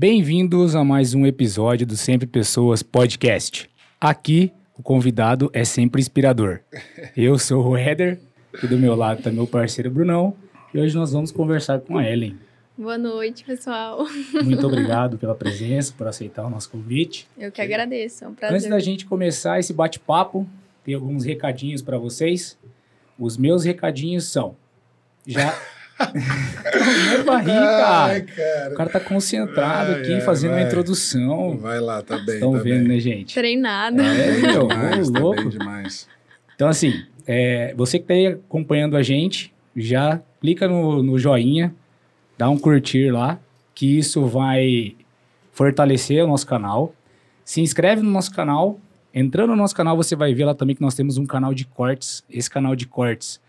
Bem-vindos a mais um episódio do Sempre Pessoas Podcast. Aqui, o convidado é sempre inspirador. Eu sou o Éder, e do meu lado está meu parceiro Brunão, e hoje nós vamos conversar com a Ellen. Boa noite, pessoal. Muito obrigado pela presença, por aceitar o nosso convite. Eu que agradeço, é um prazer. Antes da gente começar esse bate-papo, tem alguns recadinhos para vocês. Os meus recadinhos são: já não é pra rir, cara. Ai, cara. O cara tá concentrado ai, aqui, ai, fazendo vai. uma introdução. Vai lá, tá bem. Estão tá vendo, bem. né, gente? Treinado. É, meu, demais, tá louco. Bem demais. Então, assim, é, você que tá aí acompanhando a gente, já clica no, no joinha, dá um curtir lá, que isso vai fortalecer o nosso canal. Se inscreve no nosso canal. Entrando no nosso canal, você vai ver lá também que nós temos um canal de cortes. Esse canal de cortes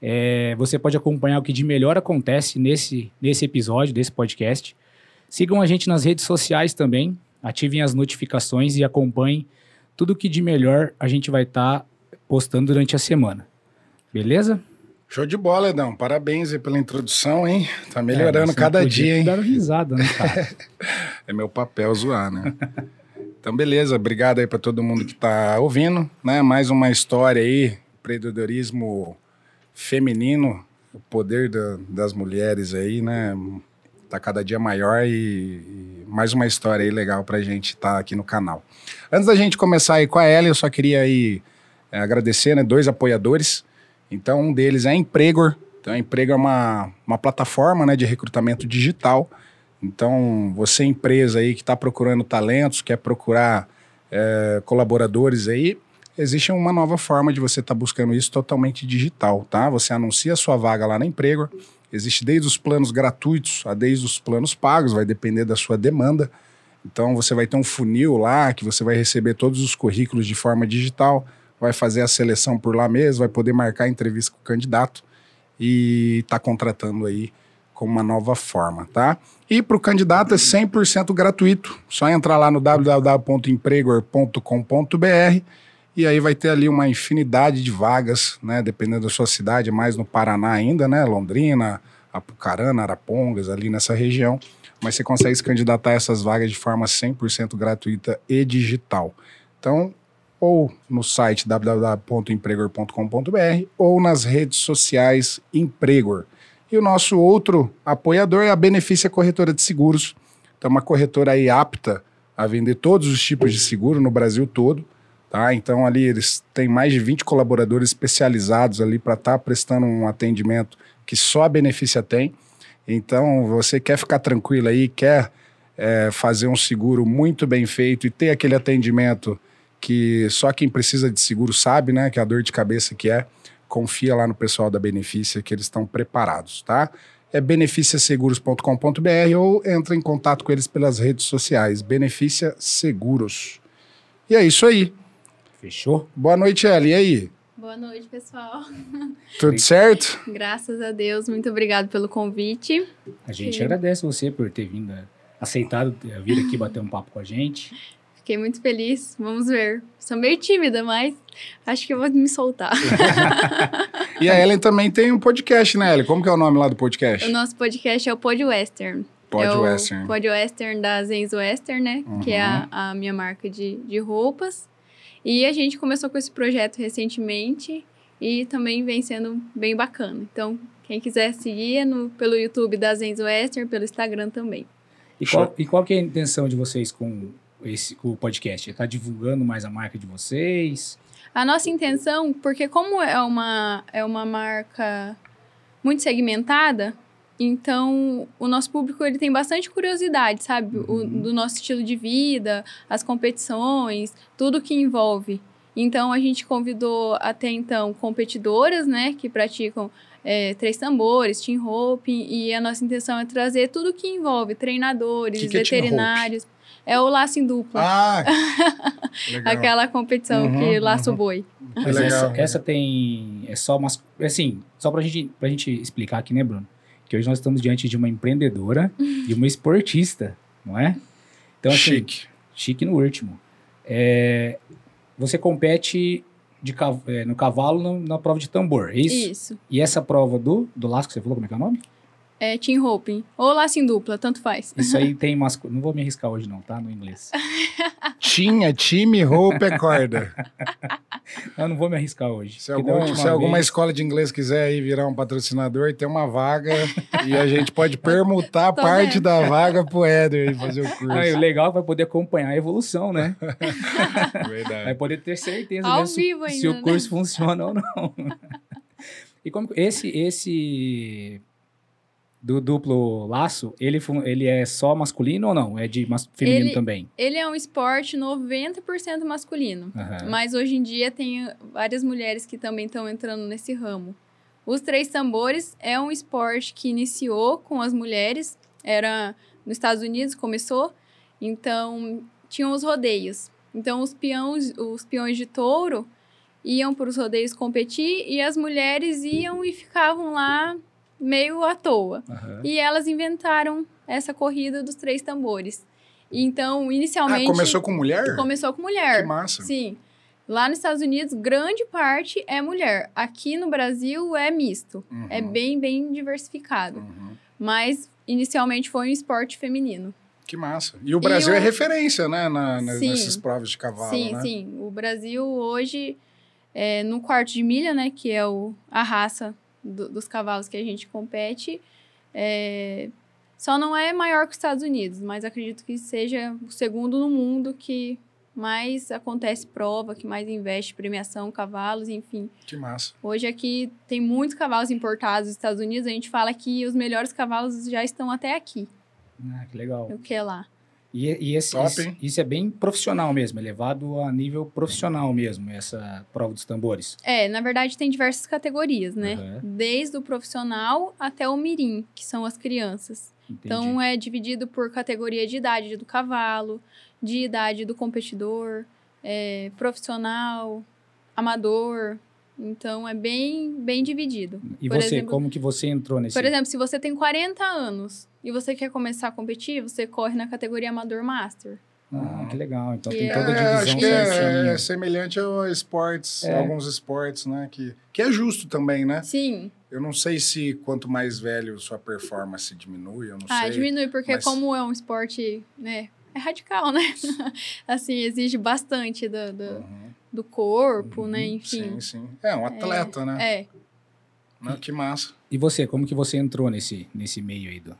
é, você pode acompanhar o que de melhor acontece nesse, nesse episódio, desse podcast. Sigam a gente nas redes sociais também, ativem as notificações e acompanhem tudo o que de melhor a gente vai estar tá postando durante a semana. Beleza? Show de bola, Edão. Parabéns aí pela introdução, hein? Tá melhorando é, cada dia, hein? Dar risada, né, cara? é meu papel zoar, né? então, beleza. Obrigado aí para todo mundo que tá ouvindo, né? Mais uma história aí, empreendedorismo feminino, o poder da, das mulheres aí, né? Tá cada dia maior e, e mais uma história aí legal pra gente estar tá aqui no canal. Antes da gente começar aí com a Ellen, eu só queria aí é, agradecer, né? Dois apoiadores. Então, um deles é a Empregor. Então, a Empregor é uma, uma plataforma né, de recrutamento digital. Então, você empresa aí que está procurando talentos, quer procurar é, colaboradores aí, existe uma nova forma de você estar tá buscando isso totalmente digital, tá? Você anuncia a sua vaga lá na emprego, existe desde os planos gratuitos a desde os planos pagos, vai depender da sua demanda. Então você vai ter um funil lá que você vai receber todos os currículos de forma digital, vai fazer a seleção por lá mesmo, vai poder marcar entrevista com o candidato e tá contratando aí com uma nova forma, tá? E para o candidato é 100% gratuito. Só entrar lá no www.empregor.com.br e aí vai ter ali uma infinidade de vagas, né? Dependendo da sua cidade, mais no Paraná ainda, né? Londrina, Apucarana, Arapongas, ali nessa região. Mas você consegue se candidatar a essas vagas de forma 100% gratuita e digital. Então, ou no site www.empregor.com.br ou nas redes sociais Empregor. E o nosso outro apoiador é a Benefícia Corretora de Seguros. Então, uma corretora aí apta a vender todos os tipos de seguro no Brasil todo. Tá? Então ali eles têm mais de 20 colaboradores especializados ali para estar tá prestando um atendimento que só a Benefícia tem. Então você quer ficar tranquilo aí, quer é, fazer um seguro muito bem feito e ter aquele atendimento que só quem precisa de seguro sabe, né? Que é a dor de cabeça que é. Confia lá no pessoal da Benefícia que eles estão preparados, tá? É beneficiaseguros.com.br ou entra em contato com eles pelas redes sociais. Benefícia Seguros. E é isso aí. Fechou? Boa noite, Eli. E aí? Boa noite, pessoal. Tudo certo? Graças a Deus. Muito obrigado pelo convite. A gente agradece você por ter vindo, aceitado vir aqui bater um papo com a gente. Fiquei muito feliz. Vamos ver. Sou meio tímida, mas acho que eu vou me soltar. e a Ellen também tem um podcast, né, Ellen? Como que é o nome lá do podcast? O nosso podcast é o Pod Western. Pod é Western. Pod Western da Zenzo Western, né? Uhum. Que é a, uhum. a minha marca de, de roupas. E a gente começou com esse projeto recentemente e também vem sendo bem bacana. Então, quem quiser seguir é no, pelo YouTube da Zenzo Western, pelo Instagram também. E qual, e qual que é a intenção de vocês com esse com o podcast? Está divulgando mais a marca de vocês? A nossa intenção, porque como é uma, é uma marca muito segmentada, então, o nosso público ele tem bastante curiosidade, sabe? O, uhum. do nosso estilo de vida, as competições, tudo que envolve. Então, a gente convidou até então competidoras, né, que praticam é, três tambores, team rope, e a nossa intenção é trazer tudo que envolve treinadores, que que é veterinários. É, é o laço em dupla. Ah! Aquela competição uhum, que laça uhum. o boi. Mas essa, essa, tem. É só umas. Assim, só pra gente, pra gente explicar aqui, né, Bruno? Que hoje nós estamos diante de uma empreendedora e uma esportista, não é? Então, assim, chique. Chique no último. É, você compete de, é, no cavalo no, na prova de tambor, é isso? Isso. E essa prova do, do laço que você falou, como é que é o nome? É team roping. Ou laço em dupla, tanto faz. Isso aí tem masculino. Não vou me arriscar hoje, não, tá? No inglês. Tinha time, roupa é corda. Eu não vou me arriscar hoje. Se, algum- se alguma vez- escola de inglês quiser aí virar um patrocinador, tem uma vaga e a gente pode permutar parte vendo. da vaga pro Éder e fazer o curso. Ah, e o legal é que vai poder acompanhar a evolução, né? Vai Verdade. poder ter certeza Ao mesmo se- vivo se, ainda, o né? curso funciona ou não. e como esse esse do duplo laço, ele ele é só masculino ou não? É de feminino Ele- também? Ele é um esporte 90% masculino. Aham. Mas hoje em dia tem várias mulheres que também estão entrando nesse ramo. Os três tambores é um esporte que iniciou com as mulheres, era nos Estados Unidos começou, então tinham os rodeios. Então os peões, os peões de touro iam para os rodeios competir e as mulheres iam e ficavam lá meio à toa. Aham. E elas inventaram essa corrida dos três tambores. Então, Ah, inicialmente começou com mulher? começou com mulher. Que massa. Sim. Lá nos Estados Unidos, grande parte é mulher. Aqui no Brasil é misto. Uhum, É bem, bem diversificado. uhum. Mas inicialmente foi um esporte feminino. Que massa. E o Brasil o- é referência, né? Na, Sim. nessas provas de cavalo, sim, né? sim. O Brasil hoje, é, no quarto de milha, né, que é o, a raça do- dos cavalos que a gente compete, é, só não é maior que os Estados Unidos, mas acredito que seja o segundo no mundo que mais acontece prova, que mais investe premiação, cavalos, enfim. Que massa. Hoje aqui tem muitos cavalos importados dos Estados Unidos, a gente fala que os melhores cavalos já estão até aqui, Ah, que legal. o que é lá. E, e esse, Top, isso, isso é bem profissional mesmo, é levado a nível profissional mesmo, essa prova dos tambores. É, na verdade tem diversas categorias, né? Aham. Desde o profissional até o mirim, que são as crianças. Entendi. Então é dividido por categoria de idade do cavalo, de idade do competidor, é, profissional, amador. Então é bem, bem dividido. e por você, exemplo- como que você entrou nesse? Por exemplo, se você tem 40 anos e você quer começar a competir, você corre na categoria amador master. Ah, que legal. Então Que tem é- toda a É, acho divisão que é, é semelhante a esportes, É. alguns esportes, né? Que, que é justo também, né? Sim. Eu não sei se quanto mais velho sua performance diminui, eu não Ah, sei. diminui, porque mas- como é um esporte, né? É radical, né? assim, exige bastante do, do, Uhum. Do corpo, né? Sim, Enfim. sim. É um atleta, né? É. Não, que massa. E você, como que você entrou nesse, nesse meio aí do...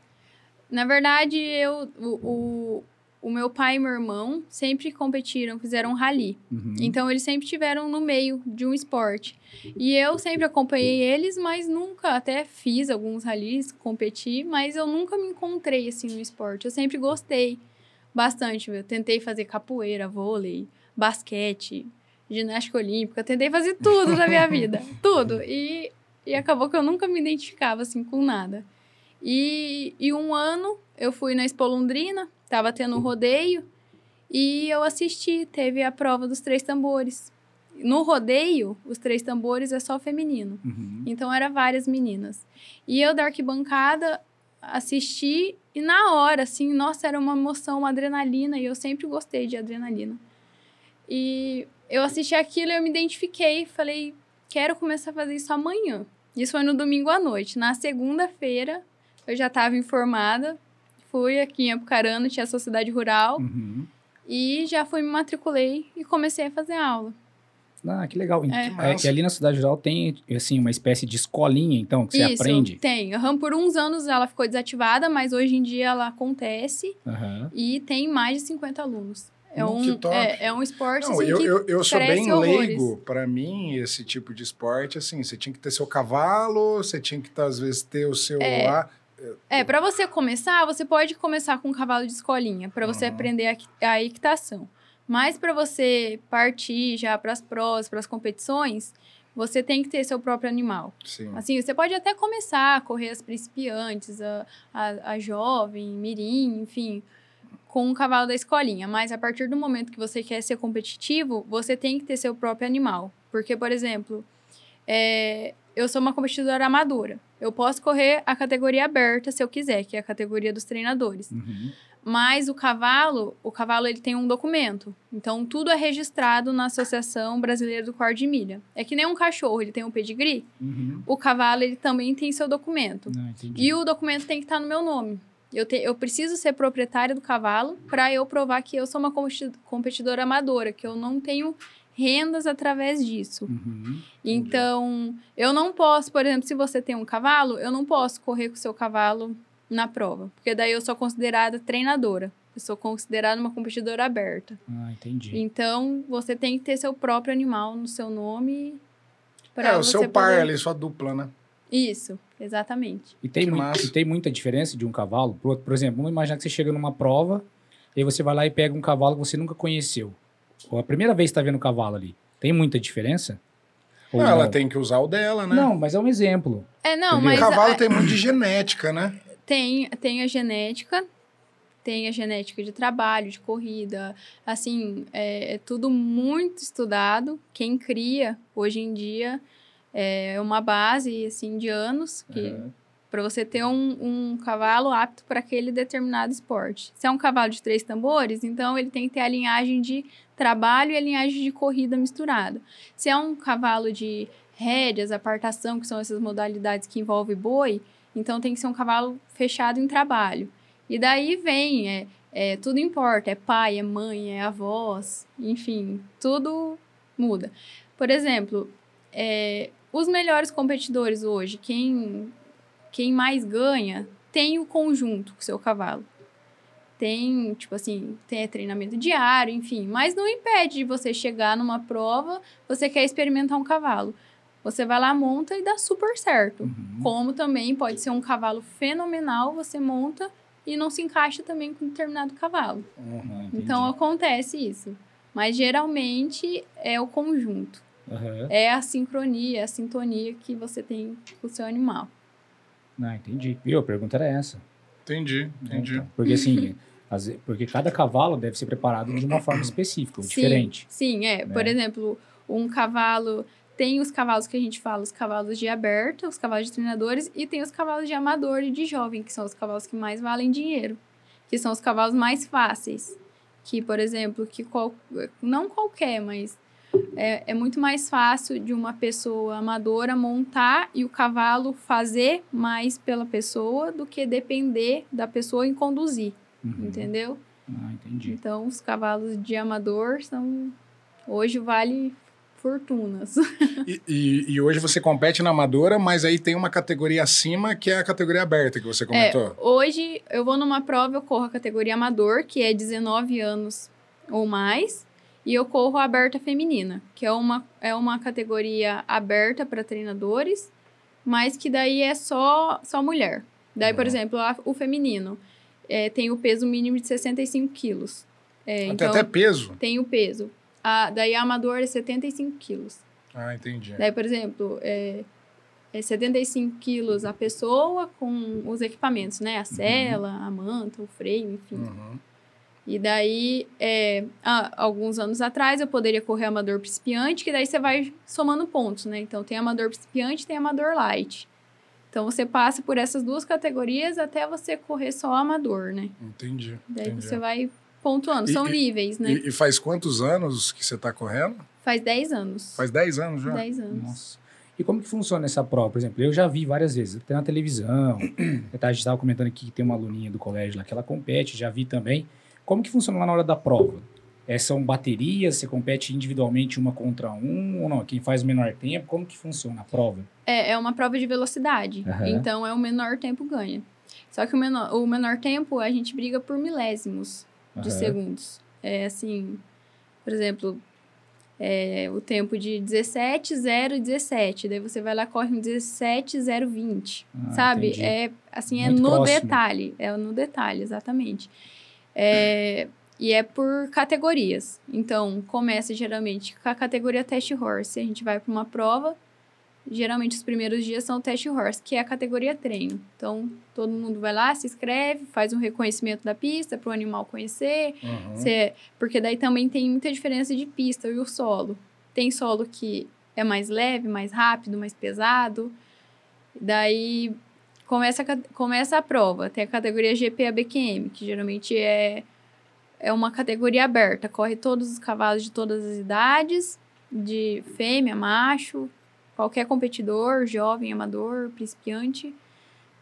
Na verdade, eu, o, o, o meu pai e meu irmão sempre competiram, fizeram rally. Uhum. Então, eles sempre tiveram no meio de um esporte. E eu sempre acompanhei eles, mas nunca, até fiz alguns rallies, competi, mas eu nunca me encontrei, assim, no esporte. Eu sempre gostei bastante. Eu tentei fazer capoeira, vôlei, basquete, ginástica olímpica, tentei fazer tudo na minha vida. Tudo. E, e acabou que eu nunca me identificava, assim, com nada. E, e um ano eu fui na Expo Londrina, tava tendo um rodeio, e eu assisti, teve a prova dos três tambores. No rodeio, os três tambores é só feminino. Uhum. Então, era várias meninas. E eu, da arquibancada, assisti e na hora, assim, nossa, era uma emoção, uma adrenalina. E eu sempre gostei de adrenalina. E eu assisti aquilo e eu me identifiquei. Falei, quero começar a fazer isso amanhã. Isso foi no domingo à noite. Na segunda-feira, eu já estava informada. Fui aqui em Apucarana, tinha a sociedade rural. Uhum. E já fui, me matriculei e comecei a fazer aula. Ah, que legal. É. É. massa. e ali na Cidade Rural tem, assim, uma espécie de escolinha, então, que você Isso, aprende. tem. Aham, por uns anos ela ficou desativada, mas hoje em dia ela acontece Aham. e tem mais de 50 alunos. É, um, top. é, é um esporte Não, assim, eu, eu, eu sou bem horrores. leigo. Pra mim, esse tipo de esporte, assim, você tinha que ter seu cavalo, você tinha que, às vezes, ter o seu É. lá. É, para você começar, você pode começar com um cavalo de escolinha, para você Uhum. aprender a, a equitação. Mas para você partir já para as provas, para as competições, você tem que ter seu próprio animal. Sim. Assim, você pode até começar a correr as principiantes, a, a, a jovem, mirim, enfim, com um cavalo da escolinha. Mas a partir do momento que você quer ser competitivo, você tem que ter seu próprio animal. Porque, por exemplo, é, eu sou uma competidora amadora. Eu posso correr a categoria aberta se eu quiser, que é a categoria dos treinadores. Uhum. Mas o cavalo, o cavalo ele tem um documento. Então tudo é registrado na Associação Brasileira do Quarto de Milha. É que nem um cachorro, ele tem um pedigree. Uhum. O cavalo ele também tem seu documento. Não, entendi. E o documento tem que estar no meu nome. Eu, te, eu preciso ser proprietária do cavalo para eu provar que eu sou uma competi- competidora amadora, que eu não tenho rendas através disso. Uhum. Então, eu não posso, por exemplo, se você tem um cavalo, eu não posso correr com o seu cavalo na prova, porque daí eu sou considerada treinadora. Eu sou considerada uma competidora aberta. Ah, entendi. Então, você tem que ter seu próprio animal no seu nome. É, o seu par poder- ali, sua dupla, né? Isso, exatamente. E tem, Que mui- massa. e tem muita diferença de um cavalo? Por, por exemplo, vamos imaginar que você chega numa prova e aí você vai lá e pega um cavalo que você nunca conheceu. Ou a primeira vez que está vendo o cavalo ali. Tem muita diferença? Ou Não, ela tem que usar o dela, né? Não, mas é um exemplo. É, não, Entendeu? mas o cavalo a- tem muito de genética, né? tem, tem a genética, tem a genética de trabalho, de corrida. Assim, é, é tudo muito estudado. Quem cria, hoje em dia, é uma base, assim, de anos que Aham. para você ter um, um cavalo apto para aquele determinado esporte. Se é um cavalo de três tambores, então ele tem que ter a linhagem de trabalho e a linhagem de corrida misturada. Se é um cavalo de rédeas, apartação, que são essas modalidades que envolvem boi, então tem que ser um cavalo fechado em trabalho. E daí vem, é, é, tudo importa, é pai, é mãe, é avós, enfim, tudo muda. Por exemplo, é, os melhores competidores hoje, quem quem mais ganha tem o conjunto com o seu cavalo. Tem, tipo assim, tem treinamento diário, enfim. Mas não impede de você chegar numa prova, você quer experimentar um cavalo. Você vai lá, monta e dá super certo. Uhum. Como também pode ser um cavalo fenomenal, você monta e não se encaixa também com um determinado cavalo. Entendi. Então acontece isso. Mas geralmente é o conjunto. Aham. É a sincronia, a sintonia que você tem com o seu animal. Ah, entendi. Viu? A pergunta era essa. Entendi, entendi. Então, porque assim, ve- porque cada cavalo deve ser preparado de uma forma específica, Sim, diferente. Sim, é. Por né? exemplo, um cavalo. Tem os cavalos que a gente fala, os cavalos de aberta, os cavalos de treinadores, e tem os cavalos de amador e de jovem, que são os cavalos que mais valem dinheiro. Que são os cavalos mais fáceis. Que, por exemplo, que qual, não qualquer, mas é, é muito mais fácil de uma pessoa amadora montar e o cavalo fazer mais pela pessoa do que depender da pessoa em conduzir, Uhum. entendeu? Ah, entendi. Então, os cavalos de amador são. Hoje vale fortunas. E, e- e hoje você compete na amadora, mas aí tem uma categoria acima que é a categoria aberta que você É, comentou. hoje eu vou numa prova, eu corro a categoria amador, que é 19 anos ou mais, e eu corro a aberta feminina, que é uma, é uma categoria aberta para treinadores, mas que daí é só, só mulher. Daí, por Uhum. exemplo, a- o feminino é, tem o peso mínimo de 65 quilos. É, Tem então, até peso. tem o peso. A, daí a amador é 75 quilos. Ah, entendi. Daí, por exemplo, é, é 75 quilos a pessoa com os equipamentos, né? A cela, a manta, o freio, enfim. Uhum. E daí, é, há alguns anos atrás, eu poderia correr amador principiante, que daí você vai somando pontos, né? Então, tem amador principiante tem amador light. Então, você passa por essas duas categorias até você correr só amador, né? Entendi. Daí entendi. você vai pontuando. E- São e- níveis, né? E, e faz quantos anos que você está correndo? Faz 10 anos. Faz 10 anos já? 10 anos. Nossa. E como que funciona essa prova? Por exemplo, eu já vi várias vezes, até na televisão. A gente estava comentando aqui que tem uma aluninha do colégio lá que ela compete, já vi também. Como que funciona lá na hora da prova? É, são baterias, você compete individualmente uma contra um ou não? Quem faz o menor tempo? Como que funciona a prova? É, é uma prova de velocidade. Aham. Então, é o menor tempo ganha. Só que o menor, o menor tempo, a gente briga por milésimos de Aham. segundos. É assim, por exemplo, é, o tempo de 17, 0 17. Daí você vai lá corre um 17, 0, 20. Ah, sabe? entendi. É assim, é Muito no próximo. detalhe. É no detalhe, exatamente. É, e é por categorias. Então, começa geralmente com a categoria test horse. A gente vai para uma prova. Geralmente, os primeiros dias são o test horse, que é a categoria treino. Então, todo mundo vai lá, se inscreve, faz um reconhecimento da pista para o animal conhecer. Uhum. Cê- porque daí também tem muita diferença de pista e o solo. Tem solo que é mais leve, mais rápido, mais pesado. Daí começa a, começa a prova. Tem a categoria GP ABQM, que geralmente é, é uma categoria aberta. Corre todos os cavalos de todas as idades, de fêmea, macho, qualquer competidor, jovem, amador, principiante.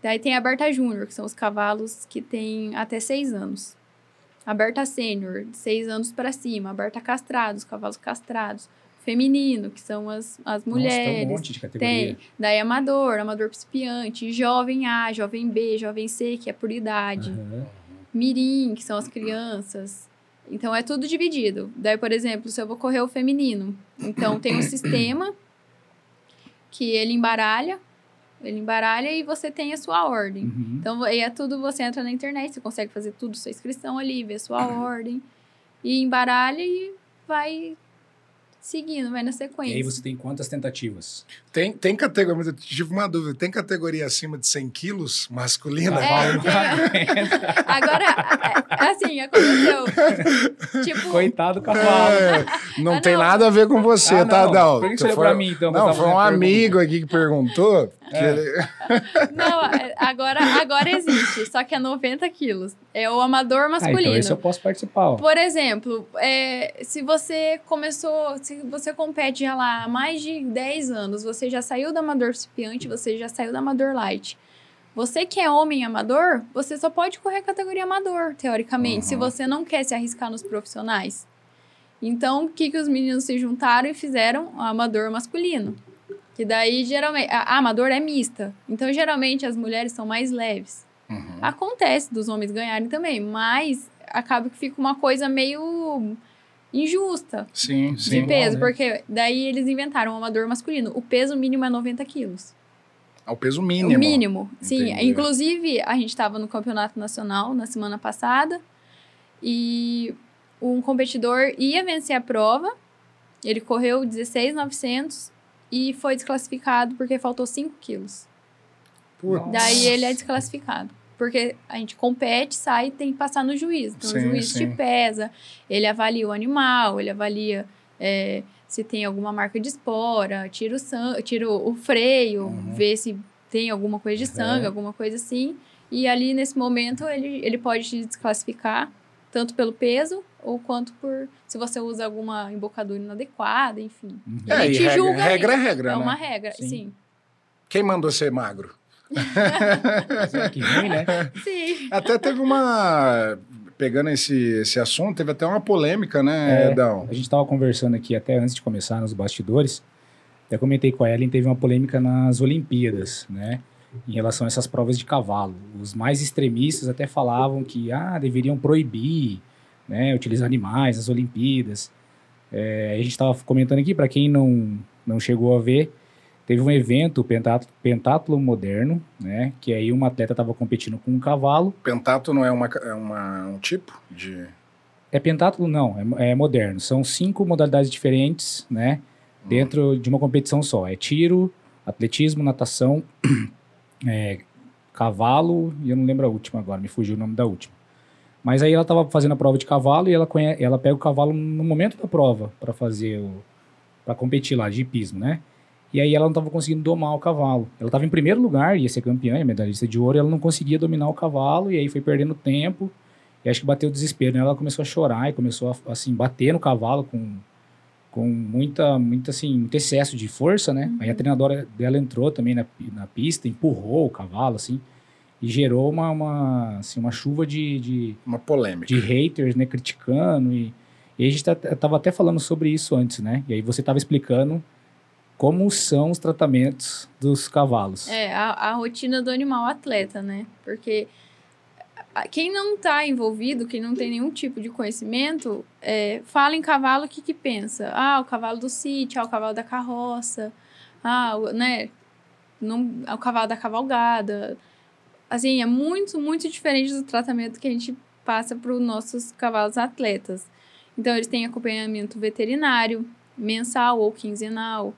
Daí tem a Aberta Júnior, que são os cavalos que têm até seis anos. Aberta Sênior, de seis anos para cima. Aberta Castrados, cavalos castrados. Feminino, que são as, as mulheres. Nossa, tem um monte de categoria. Tem. Daí amador, amador principiante. Jovem A, jovem B, jovem C, que é por idade. Uhum. Mirim, que são as crianças. Então é tudo dividido. Daí, por exemplo, se eu vou correr o feminino, então tem um sistema que ele embaralha ele embaralha e você tem a sua ordem. Uhum. Então, aí é tudo, você entra na internet, você consegue fazer tudo, sua inscrição ali, ver sua ordem. E embaralha e vai seguindo, vai na sequência. E aí você tem quantas tentativas? Tem, tem categoria, eu tive uma dúvida, tem categoria acima de 100 quilos masculina? É, tem, agora, é, é assim, aconteceu. tipo, Coitado do cavalo. É, não ah, tem não. nada a ver com você, ah, tá, Dal? Por que você foi, pra mim, então? Não, foi um amigo aqui que perguntou. É. Ele... Não, é, agora, agora existe, só que é 90 quilos. É o amador masculino. Ah, então esse eu posso participar. Ó. Por exemplo, é, se você começou, se você compete já lá há mais de 10 anos, você já saiu do amador principiante, você já saiu do amador light. Você que é homem amador, você só pode correr a categoria amador, teoricamente, uhum. se você não quer se arriscar nos profissionais. Então, o que, que os meninos se juntaram e fizeram? O amador masculino. Que daí, geralmente, a, a amador é mista. Então, geralmente, as mulheres são mais leves. Uhum. Acontece dos homens ganharem também, mas acaba que fica uma coisa meio injusta sim, de sim, peso, porque daí eles inventaram um amador masculino. O peso mínimo é 90 quilos. É o peso mínimo. O mínimo, sim. Entendi. Inclusive, a gente estava no campeonato nacional na semana passada e um competidor ia vencer a prova. Ele correu 16,900 e foi desclassificado porque faltou 5 quilos. Daí ele é desclassificado. Porque a gente compete, sai e tem que passar no juiz. Então sim, o juiz sim. te pesa, ele avalia o animal, ele avalia é, se tem alguma marca de espora, tira o, sangue, tira o freio, uhum. vê se tem alguma coisa de sangue, uhum. alguma coisa assim. E ali, nesse momento, ele, ele pode te desclassificar, tanto pelo peso ou quanto por se você usa alguma embocadura inadequada, enfim. Uhum. É, te regra, julga regra é regra, É né? uma regra, sim. sim. Quem mandou ser magro? que ruim, né? Sim. Até teve uma. Pegando esse, esse assunto, teve até uma polêmica, né, é, Edão? A gente estava conversando aqui até antes de começar nos bastidores. Até comentei com a Ellen, teve uma polêmica nas Olimpíadas, né? Em relação a essas provas de cavalo. Os mais extremistas até falavam que ah, deveriam proibir né, utilizar animais nas Olimpíadas. É, a gente estava comentando aqui, para quem não, não chegou a ver, Teve um evento, o pentatlo moderno, né? Que aí uma atleta estava competindo com um cavalo. Pentatlo não é, uma, é uma, um tipo de... É pentatlo não, é, é moderno. São cinco modalidades diferentes, né? Hum. Dentro de uma competição só. É tiro, atletismo, natação, é, cavalo e eu não lembro a última agora, me fugiu o nome da última. Mas aí ela estava fazendo a prova de cavalo e ela, conhece, ela pega o cavalo no momento da prova para fazer o para competir lá de hipismo, né? E aí ela não estava conseguindo domar o cavalo. Ela estava em primeiro lugar, ia ser campeã, medalhista de ouro, e ela não conseguia dominar o cavalo, e aí foi perdendo tempo. E acho que bateu o desespero nela, ela começou a chorar e começou a, assim, bater no cavalo com, com muita, muita, assim, muito excesso de força, né? Uhum. Aí a treinadora dela entrou também na, na pista, empurrou o cavalo, assim, e gerou uma, uma, assim, uma chuva de, de... Uma polêmica. De haters, né? Criticando e... E a gente tá, tava até falando sobre isso antes, né? E aí você tava explicando como são os tratamentos dos cavalos. É, a, a rotina do animal atleta, né? Porque quem não está envolvido, quem não tem nenhum tipo de conhecimento, é, fala em cavalo, o que que pensa? Ah, o cavalo do sítio, ah, o cavalo da carroça, ah, o, né? Não, é o cavalo da cavalgada. Assim, é muito, muito diferente do tratamento que a gente passa para os nossos cavalos atletas. Então, eles têm acompanhamento veterinário, mensal ou quinzenal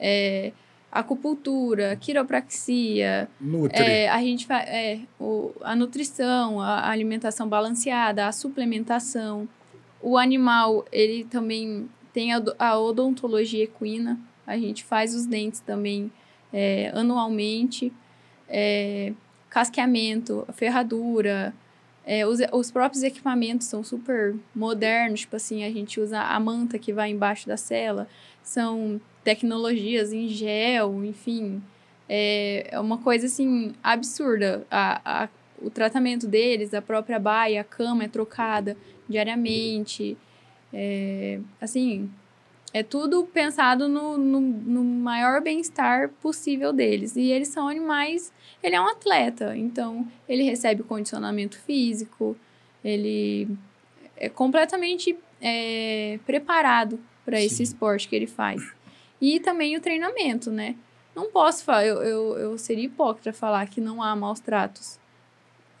é, acupuntura, quiropraxia. Nutri. É, a gente faz é, o, a nutrição, a alimentação balanceada, a suplementação. O animal, ele também tem a, a odontologia equina. A gente faz os dentes também é, anualmente. É, casqueamento, ferradura, é, os, os próprios equipamentos são super modernos, tipo assim, a gente usa a manta que vai embaixo da cela, são tecnologias em gel, enfim, é, é uma coisa assim absurda. A, a, o tratamento deles, a própria baia, a cama é trocada diariamente, é, assim, é tudo pensado no, no, no maior bem-estar possível deles. E eles são animais. Ele é um atleta, então ele recebe condicionamento físico, ele é completamente é, preparado para esse esporte que ele faz. E também o treinamento, né? Não posso falar, eu, eu, eu seria hipócrita falar que não há maus tratos.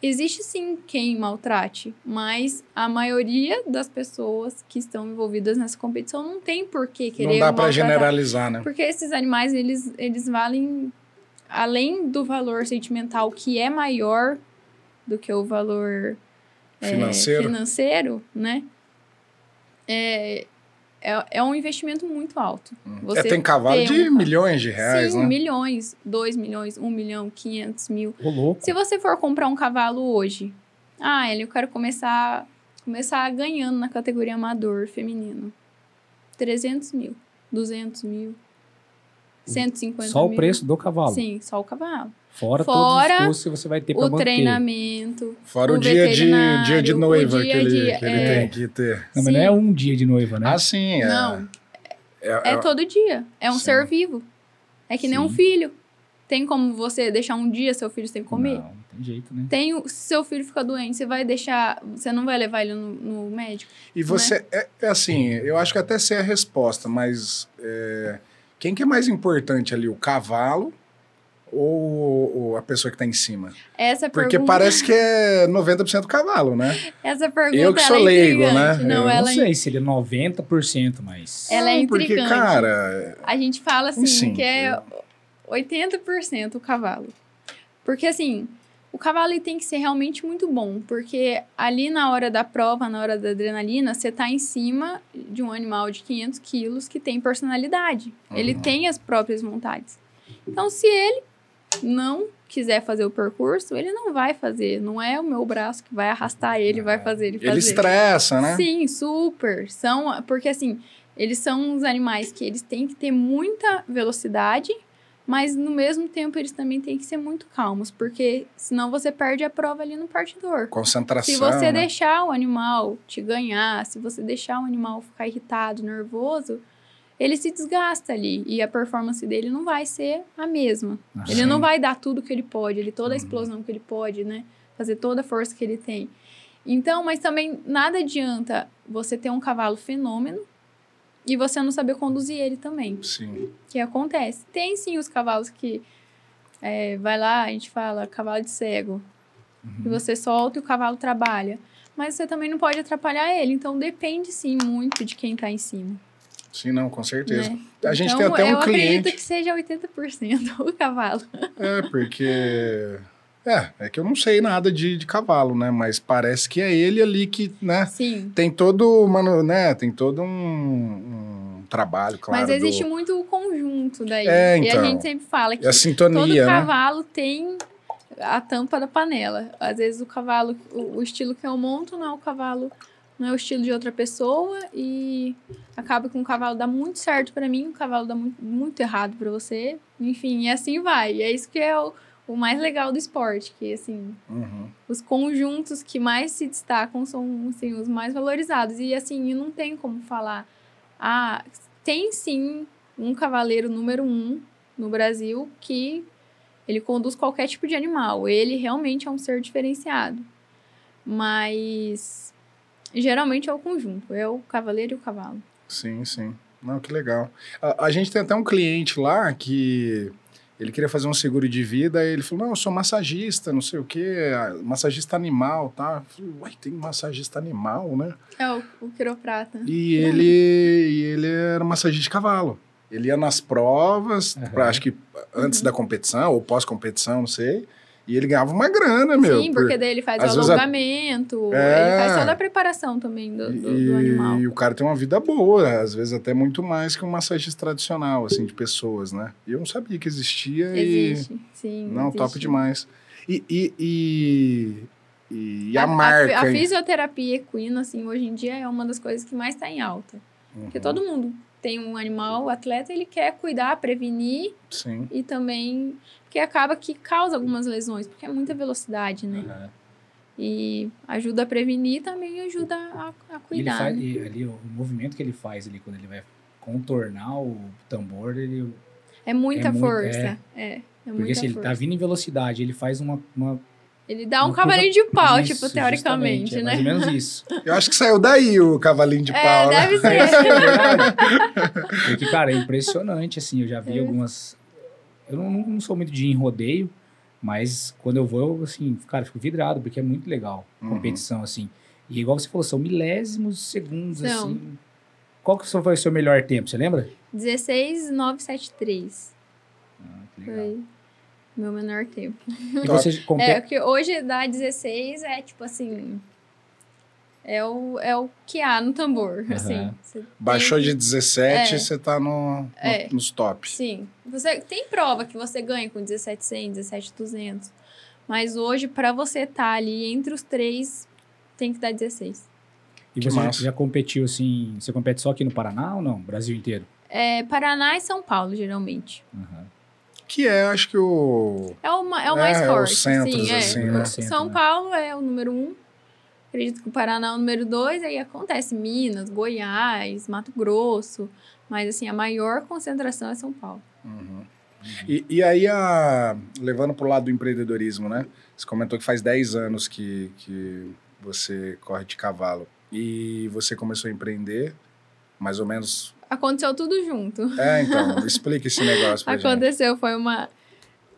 Existe sim quem maltrate, mas a maioria das pessoas que estão envolvidas nessa competição não tem por que querer Não dá para generalizar, né? Porque esses animais, eles, eles valem, além do valor sentimental, que é maior do que o valor financeiro, é, financeiro né? É, é, é um investimento muito alto. Hum. Você é, tem cavalo de um... milhões de reais, Sim, né? milhões, 2 milhões, 1 um milhão, 500 mil. Louco. Se você for comprar um cavalo hoje, ah, ele eu quero começar, começar ganhando na categoria amador feminino. 300 mil, 200 mil, 150 Só mil. o preço do cavalo. Sim, só o cavalo. Fora, Fora todos os custos que você vai ter para O manter. treinamento. Fora o, o dia de, dia de o noiva dia que ele, de- que ele é. tem que ter. Não, mas não é um dia de noiva, né? Ah, sim. É, Não, é, é todo dia. É um Sim. ser vivo. É que nem um Sim. filho. Tem como você deixar um dia seu filho sem comer? Não, não tem jeito, né? Tem o, se seu filho fica doente, você vai deixar. Você não vai levar ele no, no médico? E você, é, é assim, eu acho que até sei a resposta, mas é, quem que é mais importante ali, o cavalo ou, ou a pessoa que está em cima? Essa Porque pergunta. parece que é 90% cavalo, né? Essa pergunta Eu que sou é leigo, intrigante. né? Não, eu ela não sei se ele é 90%, mas... Ela é Não, Porque, intrigante. cara, A gente fala assim Sim, que é 80% o cavalo. Porque assim, o cavalo ele tem que ser realmente muito bom, porque ali na hora da prova, na hora da adrenalina, você tá em cima de um animal de 500 quilos que tem personalidade. Ele Uhum. tem as próprias vontades. Então, se ele não quiser fazer o percurso, ele não vai fazer. Não é o meu braço que vai arrastar ele, vai fazer ele fazer. ele estressa, né? Sim, super. São, porque assim, eles são uns animais que eles têm que ter muita velocidade, mas no mesmo tempo eles também têm que ser muito calmos, porque senão você perde a prova ali no partidor. Concentração. Se você né? deixar o animal te ganhar, se você deixar o animal ficar irritado, nervoso, ele se desgasta ali e a performance dele não vai ser a mesma. Ah, Ele sim. não vai dar tudo que ele pode, ele toda a Uhum. explosão que ele pode, né? Fazer toda a força que ele tem. Então, mas também nada adianta você ter um cavalo fenômeno e você não saber conduzir ele também, Sim. que acontece. Tem sim os cavalos que é, vai lá, a gente fala cavalo de cego, Uhum. você solta e o cavalo trabalha. Mas você também não pode atrapalhar ele, então depende sim muito de quem tá em cima. Sim, não, com certeza. Né? A gente então, tem até um eu acredito cliente. que seja 80% o cavalo. É, porque. É, é que eu não sei nada de, de cavalo, né? Mas parece que é ele ali que, né? Sim. Tem todo, mano, né? Tem todo um, um trabalho, claro. Mas existe do- muito o conjunto daí. É, E a então. gente sempre fala que a todo sintonia, né? cavalo tem a tampa da panela. Às vezes o cavalo, o, o estilo que eu monto não é o cavalo, não é o estilo de outra pessoa e acaba que um cavalo dá muito certo pra mim, um cavalo dá muito, muito errado pra você. Enfim, e assim vai. E é isso que é o, o mais legal do esporte, que assim, Uhum. os conjuntos que mais se destacam são assim, os mais valorizados. E assim, não tem como falar. Ah, tem sim um cavaleiro número um no Brasil que ele conduz qualquer tipo de animal. Ele realmente é um ser diferenciado. Mas geralmente é o conjunto, é o cavaleiro e o cavalo. Sim, sim. Não, que legal. A, a gente tem até um cliente lá que ele queria fazer um seguro de vida, e ele falou: Não, eu sou massagista, não sei o quê, ah, massagista animal, tá? Eu falei, Uai, tem massagista animal, né? É o, o quiroprata. E ele, e ele era massagista de cavalo. Ele ia nas provas, Aham. pra- acho que antes da competição ou pós-competição, não sei. E ele ganhava uma grana, meu. Sim, porque daí ele faz às o vezes a- alongamento, É. ele faz toda a preparação também do, do- do e, animal. e o cara tem uma vida boa, às vezes até muito mais que um massagista tradicional, assim, de pessoas, né? E eu não sabia que existia Existe, sim. e... Não, existe. top demais. E, e, e, e a, A, marca, a, hein? fisioterapia equina, assim, hoje em dia é uma das coisas que mais está em alta. Porque Uhum, todo mundo tem um animal, o atleta, ele quer cuidar, prevenir Sim. e também... Porque acaba que causa algumas lesões, porque é muita velocidade, né? Aham. E ajuda a prevenir e também ajuda a, a ele cuidar, faz, né? e ali, o movimento que ele faz ali, quando ele vai contornar o tambor, ele, É muita É muito- força. É, é porque muita se ele força. tá vindo em velocidade, ele faz uma... uma Ele dá um cavalinho curva- de pau, Isso, tipo, teoricamente, é né? mais ou menos isso. Eu acho que saiu daí o cavalinho de É, pau, né? deve ser. É verdade. Porque, cara, é impressionante, assim, eu já vi É. algumas... Eu não, não sou muito de ir em rodeio, mas quando eu vou, eu, assim, cara, fico vidrado, porque é muito legal a Uhum. competição, assim. E igual você falou, são milésimos de segundos, assim. Qual que foi o seu melhor tempo, você lembra? 16973 Ah, que legal. foi meu menor tempo. E você compete... É, porque hoje dá 16 é tipo assim. É o, é o que há no tambor, Aham. assim. Baixou tem de que- 17, É. você tá no, no- É. nos tops. Sim. Você tem prova que você ganha com 17,100, 17,200. Mas hoje, pra você estar ali entre os três, tem que dar 16. E Que você já, massa. já competiu, assim... Você compete só aqui no Paraná ou não? Brasil inteiro? É Paraná e São Paulo, geralmente. Aham. Que é, acho que o. É o, é o É, mais é forte. os centros, sim, é. assim, né? São né? Paulo é o número um. Acredito que o Paraná é o número dois. Aí acontece Minas, Goiás, Mato Grosso. Mas, assim, a maior concentração é São Paulo. Uhum. E, e aí, a, levando pro lado do empreendedorismo, né? Você comentou que faz 10 anos que, que você corre de cavalo. E você começou a empreender, mais ou menos. Aconteceu tudo junto. É, então, explica esse negócio pra gente. Aconteceu, foi uma...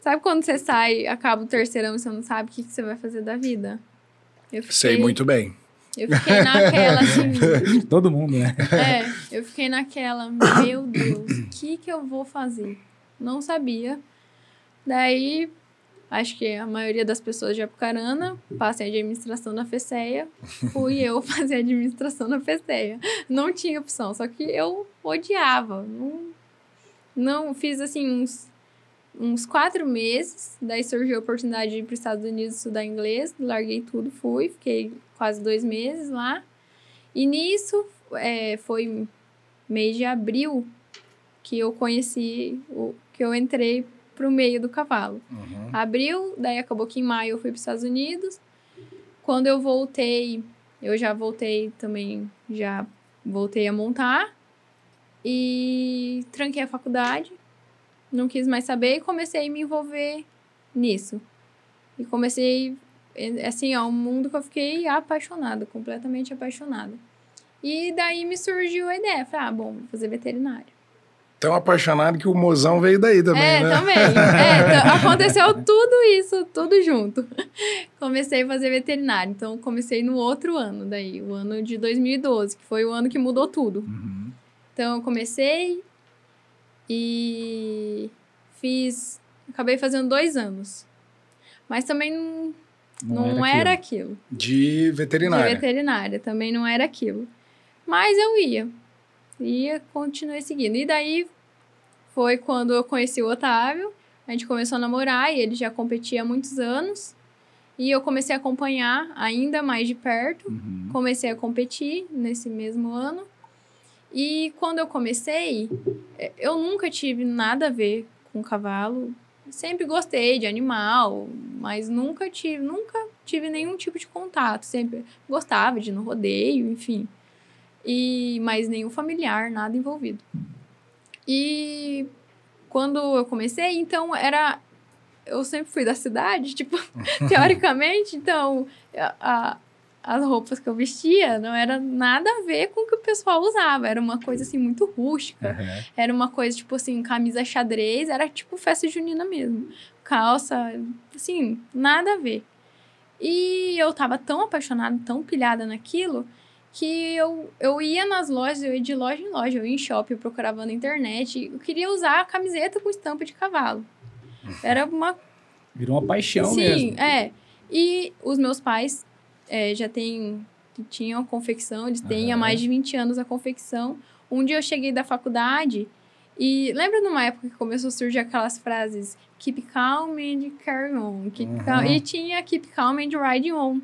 Sabe quando você sai, acaba o terceirão e você não sabe o que, que você vai fazer da vida? Eu fiquei, Sei muito bem. Eu fiquei naquela, assim... Todo mundo, né? É, eu fiquei naquela, meu Deus, o que que eu vou fazer? Não sabia. Daí, acho que a maioria das pessoas de Apucarana passam em administração na FECEA. Fui eu fazer administração na FECEA. Não tinha opção, só que eu odiava. Não, não fiz assim uns, uns quatro meses. Daí surgiu a oportunidade de ir para os Estados Unidos estudar inglês. Larguei tudo, fui. Fiquei quase dois meses lá. E nisso, é, foi mês de abril que eu conheci, o, que eu entrei pro meio do cavalo. Uhum. Abril, daí acabou que em maio eu fui para os Estados Unidos. Quando eu voltei, eu já voltei também, já voltei a montar. E tranquei a faculdade, não quis mais saber e comecei a me envolver nisso. E comecei, eh, assim, é um mundo que eu fiquei apaixonada, completamente apaixonada. E daí me surgiu a ideia, falei, ah, bom, vou fazer veterinário. Tão apaixonado que o mozão veio daí também, é, né? também. É, então, aconteceu tudo isso, tudo junto. Comecei a fazer veterinário, então comecei no outro ano daí, o ano de 2012, que foi o ano que mudou tudo. Uhum. Então eu comecei e fiz, acabei fazendo dois anos. Mas também não, não, era, aquilo. De De veterinária. veterinária, também não era aquilo. Mas eu ia. Ia, continuei seguindo. E daí foi quando eu conheci o Otávio. A gente começou a namorar e ele já competia há muitos anos. E eu comecei a acompanhar ainda mais de perto. Uhum. Comecei a competir nesse mesmo ano. E quando eu comecei, eh, eu nunca tive nada a ver com cavalo. Sempre gostei de animal, mas nunca tive, nunca tive nenhum tipo de contato. Sempre gostava de ir no rodeio, enfim. E mas nenhum familiar, nada envolvido. E quando eu comecei, então era eu sempre fui da cidade, tipo, teoricamente, então a, a- as roupas que eu vestia não era nada a ver com o que o pessoal usava, era uma coisa assim muito rústica. Aham. Era uma coisa, tipo assim, camisa xadrez, era tipo festa junina mesmo. Calça, assim, nada a ver. E eu tava tão apaixonada, tão pilhada naquilo, que eu, eu ia nas lojas, eu ia de loja em loja, eu ia em shopping, eu procurava na internet. Eu queria usar a camiseta com estampa de cavalo. Era uma Virou uma paixão Sim, mesmo. é. E os meus pais é, já têm, tinham a confecção, eles têm há Aham. mais de 20 anos a confecção. Um dia eu cheguei da faculdade e lembra numa época que começou a surgir aquelas frases Keep calm and carry on. Keep Uhum. calm, e tinha Keep calm and ride on.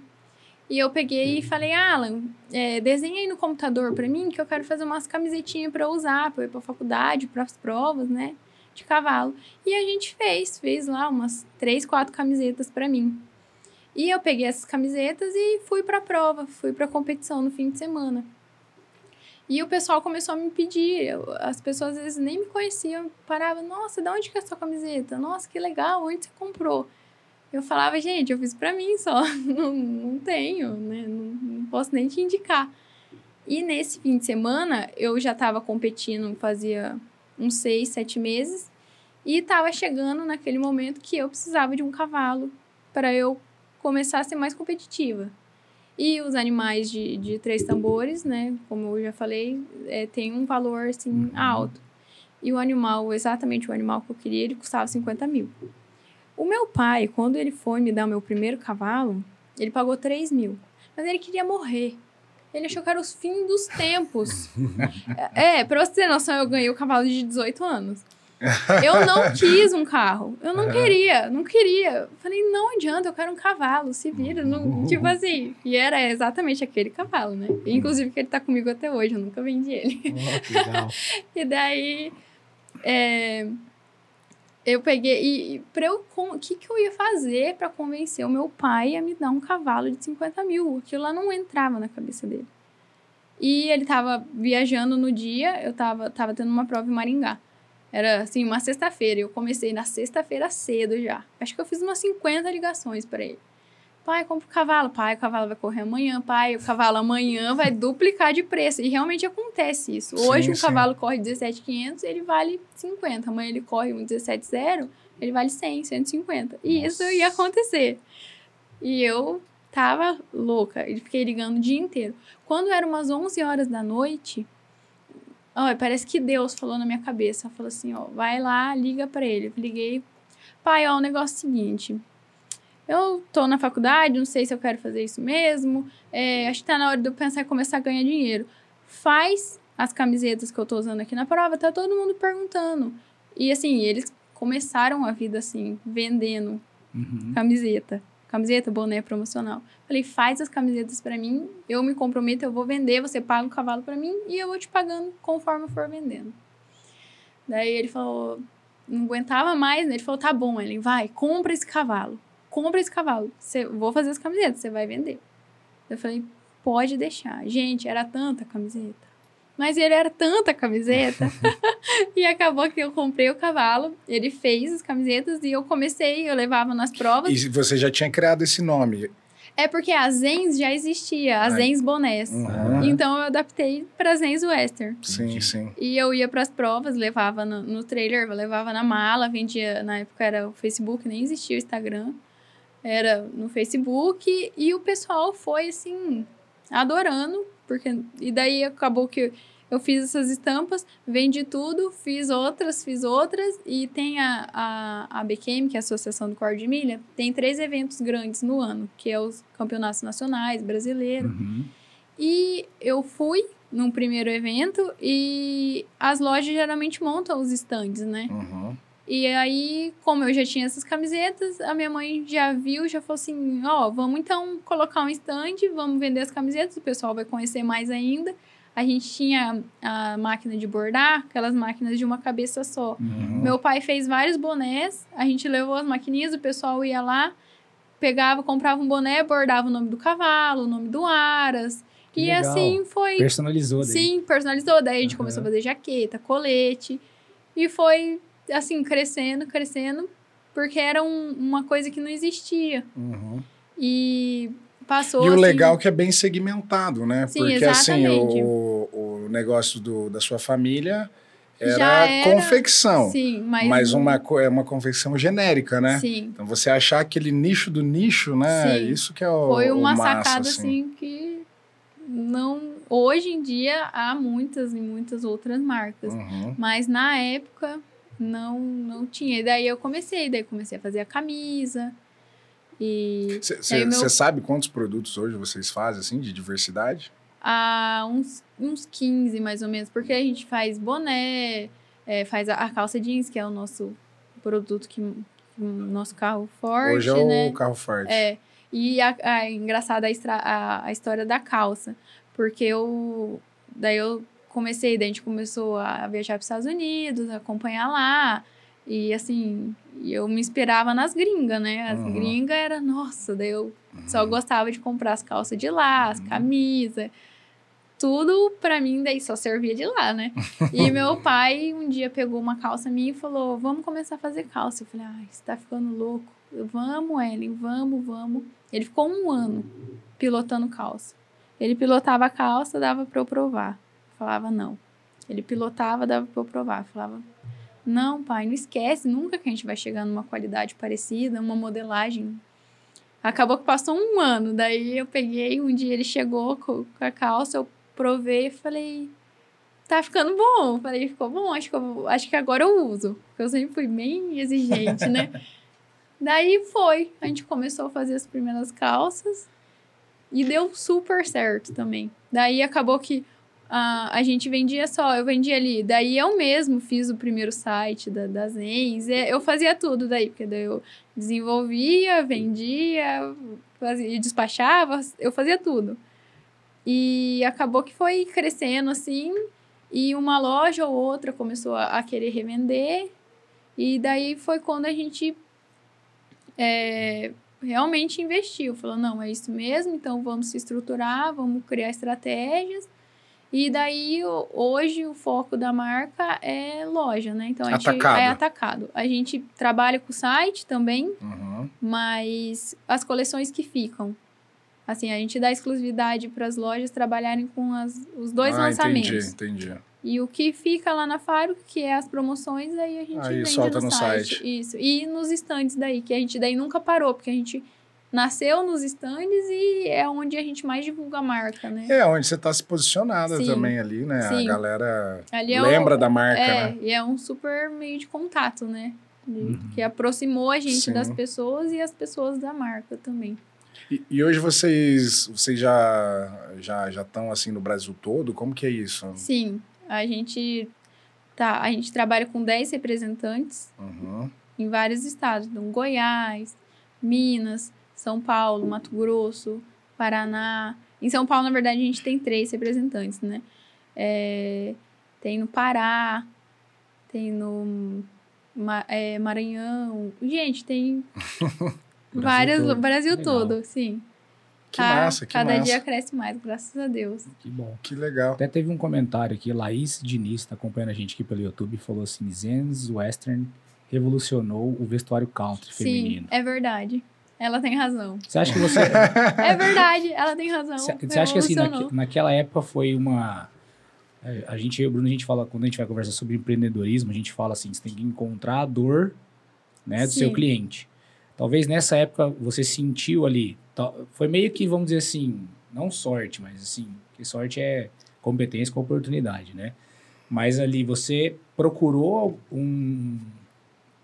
E eu peguei e falei, Alan, é, desenha aí no computador pra mim que eu quero fazer umas camisetinhas eu usar, eu ir pra faculdade, pras provas, né? De cavalo. E a gente fez, fez lá umas três, quatro camisetas pra mim. E eu peguei essas camisetas e fui pra prova, fui pra competição no fim de semana. E o pessoal começou a me pedir, as pessoas às vezes nem me conheciam, paravam, nossa, de onde que é a sua camiseta? Nossa, que legal, onde você comprou? Eu falava, gente, eu fiz pra mim só, não, não tenho, né? Não, não posso nem te indicar. E nesse fim de semana, eu já estava competindo fazia uns seis, sete meses, e estava chegando naquele momento que eu precisava de um cavalo para eu começar a ser mais competitiva. E os animais de, de três tambores, né? Como eu já falei, é, tem um valor assim alto. E o animal, exatamente o animal que eu queria, ele custava 50 mil. O meu pai, quando ele foi me dar o meu primeiro cavalo, ele pagou 3 mil. Mas ele queria morrer. Ele achou que era os fins dos tempos. é, pra você ter noção, eu ganhei o cavalo de 18 anos. Eu não quis um carro. Eu não queria, não queria. Falei, não adianta, eu quero um cavalo, se vira. Não, tipo assim. E era exatamente aquele cavalo, né? Inclusive que ele tá comigo até hoje, eu nunca vendi ele. Que legal. E daí, é, eu peguei. E, e pra eu. O que, que eu ia fazer pra convencer o meu pai a me dar um cavalo de 50 mil? Aquilo lá não entrava na cabeça dele. E ele tava viajando no dia, eu tava, tava tendo uma prova em Maringá. Era assim, uma sexta-feira. Eu comecei na sexta-feira cedo já. Acho que eu fiz umas 50 ligações pra ele. Pai, compra o cavalo. Pai, o cavalo vai correr amanhã. Pai, o cavalo amanhã vai duplicar de preço. E realmente acontece isso. Hoje Sim, o sim. cavalo corre 17,500, ele vale 50. Amanhã ele corre um 17,0, ele vale 100, 150. E isso Nossa. ia acontecer. E eu tava louca. E fiquei ligando o dia inteiro. Quando eram umas 11 horas da noite, ó, parece que Deus falou na minha cabeça. Falou assim, ó, vai lá, liga pra ele. Eu liguei. Pai, ó, o negócio é o seguinte. Eu tô na faculdade, não sei se eu quero fazer isso mesmo. É, acho que tá na hora de eu pensar em começar a ganhar dinheiro. Faz as camisetas que eu tô usando aqui na prova, tá todo mundo perguntando. E assim, eles começaram a vida assim, vendendo Uhum. camiseta. Camiseta, boné promocional. Falei, faz as camisetas pra mim, eu me comprometo, eu vou vender, você paga o cavalo pra mim e eu vou te pagando conforme eu for vendendo. Daí ele falou, não aguentava mais, né? Ele falou, tá bom, Ellen, vai, compra esse cavalo. Compra esse cavalo. Cê, vou fazer as camisetas, você vai vender. Eu falei, pode deixar. Gente, era tanta camiseta. Mas ele era tanta camiseta. e acabou que eu comprei o cavalo, ele fez as camisetas e eu comecei, eu levava nas provas. E você já tinha criado esse nome. É porque a Zens já existia, a. Zens Bonés. Uhum. Então eu adaptei para Zens Western. Sim, sim. E eu ia para as provas, levava no, no trailer, levava na mala, vendia. Na época era o Facebook, nem existia o Instagram. Era no Facebook. E o pessoal foi assim, adorando. Porque, e daí acabou que eu fiz essas estampas, vendi tudo, fiz outras, fiz outras. E tem a, a, a BQM, que é a Associação do Corte de Milha, tem três eventos grandes no ano, que é os campeonatos nacionais, brasileiro. Uhum. E eu fui num primeiro evento e as lojas geralmente montam os stands, né? Uhum. E aí, como eu já tinha essas camisetas, a minha mãe já viu, já falou assim: ó, vamos então colocar um stand, vamos vender as camisetas, o pessoal vai conhecer mais ainda. A gente tinha a máquina de bordar, aquelas máquinas de uma cabeça só. Uhum. Meu pai fez vários bonés, a gente levou as maquininhas, o pessoal ia lá, pegava, comprava um boné, bordava o nome do cavalo, o nome do Aras. Que e legal. assim foi. Personalizou daí. Sim, personalizou. Daí a gente Aham. começou a fazer jaqueta, colete. E foi, assim, crescendo, crescendo, porque era um- uma coisa que não existia. Uhum. E passou. E o assim, legal é que é bem segmentado, né? Sim, Porque assim, exatamente. o, o negócio do, da sua família era, era- confecção. Sim, mas. Mas uma, é uma confecção genérica, né? Sim. Então você achar aquele nicho do nicho, né? Sim. Isso que é o. Foi o uma massa, sacada, assim, que não. Hoje em dia há muitas e muitas outras marcas. Uhum. Mas na época não, não tinha. E daí eu comecei, daí comecei a fazer a camisa. E. Você meu... sabe quantos produtos hoje vocês fazem, assim, de diversidade? Ah, uns, uns 15, mais ou menos, porque a gente faz boné, é, faz a, a, calça jeans, que é o nosso produto que. O nosso carro forte. Hoje é né? o carro forte. É. E a, a engraçada a, a, a história da calça. Porque eu. Daí eu comecei, daí a gente começou a viajar para os Estados Unidos, acompanhar lá. E assim, eu me inspirava nas gringas, né? As uhum. gringas era, nossa, daí eu uhum. só gostava de comprar as calças de lá, as uhum. camisas. Tudo pra mim daí só servia de lá, né? e meu pai um dia pegou uma calça minha e falou: Vamos começar a fazer calça. Eu falei: Ai, você tá ficando louco. vamos, Ellen, vamos, vamos. Ele ficou um ano pilotando calça. Ele pilotava a calça, dava pra eu provar. Eu falava: Não. Ele pilotava, dava pra eu provar. Eu falava: não, pai, não esquece nunca que a gente vai chegar numa qualidade parecida, uma modelagem. Acabou que passou um ano, daí eu peguei, um dia ele chegou com a calça, eu provei e falei, tá ficando bom. Falei, ficou bom, acho que, eu, acho que agora eu uso. Porque eu sempre fui bem exigente, né? daí foi, a gente começou a fazer as primeiras calças e deu super certo também. Daí acabou que a, a gente vendia só, eu vendia ali. Daí eu mesmo fiz o primeiro site da, Zens, eu fazia tudo daí, porque daí eu desenvolvia, vendia, fazia, despachava, eu fazia tudo. E acabou que foi crescendo assim, e uma loja ou outra começou a, a querer revender, e daí foi quando a gente é, realmente investiu. Falou, não, é isso mesmo, então vamos se estruturar, vamos criar estratégias e daí, hoje, o foco da marca é loja, né? Então, a gente atacado. é atacado. A gente trabalha com o site também, uhum. mas as coleções que ficam. Assim, a gente dá exclusividade para as lojas trabalharem com as, os dois ah, lançamentos. Entendi, entendi. E o que fica lá na Faro, que é as promoções, aí a gente aí vende solta no, no site. site. Isso. E nos estandes daí, que a gente daí nunca parou, porque a gente nasceu nos stands e é onde a gente mais divulga a marca, né? É, onde você está se posicionada Sim. também ali, né? Sim. A galera ali é lembra da marca, é, né? E é um super meio de contato, né? De, uhum. Que aproximou a gente Sim. das pessoas e as pessoas da marca também. E, e, hoje vocês, vocês já já já estão assim no Brasil todo? Como que é isso? Sim, a gente tá, a gente trabalha com 10 representantes uhum. em vários estados, no Goiás, Minas, são Paulo, Mato Grosso, Paraná. Em São Paulo, na verdade, a gente tem três representantes, né? É, tem no Pará, tem no é, Maranhão. Gente, tem várias. Todo. Brasil legal. todo, sim. Que tá, massa, que Cada massa. dia cresce mais, graças a Deus. Que bom. Que legal. Até teve um comentário aqui, Laís Diniz, está acompanhando a gente aqui pelo YouTube, falou assim: Zen's Western revolucionou o vestuário country Sim, feminino. É verdade. Ela tem razão. Você acha que você. é verdade, ela tem razão. Você acha que assim, naque, naquela época foi uma. É, a gente, o Bruno, a gente fala, quando a gente vai conversar sobre empreendedorismo, a gente fala assim: você tem que encontrar a dor né, do Sim. seu cliente. Talvez nessa época você sentiu ali. Foi meio que, vamos dizer assim, não sorte, mas assim, que sorte é competência com oportunidade, né? Mas ali você procurou um,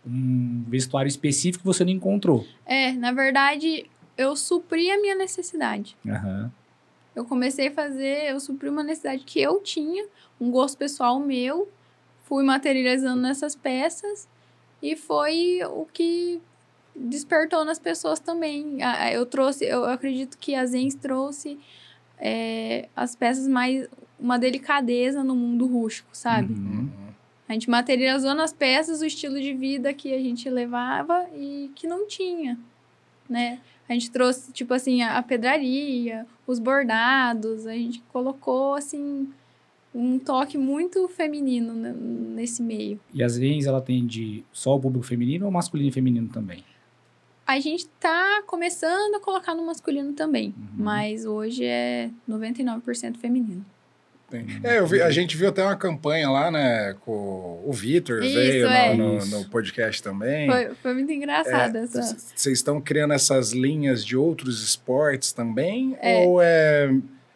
um vestuário específico que você não encontrou. É, na verdade, eu supri a minha necessidade. Uhum. Eu comecei a fazer, eu supri uma necessidade que eu tinha, um gosto pessoal meu, fui materializando nessas peças e foi o que despertou nas pessoas também. Eu trouxe, eu acredito que a Zens trouxe é, as peças mais uma delicadeza no mundo rústico, sabe? Uhum. A gente materializou nas peças o estilo de vida que a gente levava e que não tinha, né? A gente trouxe, tipo assim, a, pedraria, os bordados, a gente colocou, assim, um toque muito feminino nesse meio. E às vezes ela tem de só o público feminino ou masculino e feminino também? A gente tá começando a colocar no masculino também, uhum. mas hoje é 99% feminino. É, vi, a gente viu até uma campanha lá, né? Com o Vitor veio é. no, no, no, podcast também. Foi, foi muito engraçado é, essa. Vocês estão criando essas linhas de outros esportes também? É. Ou é,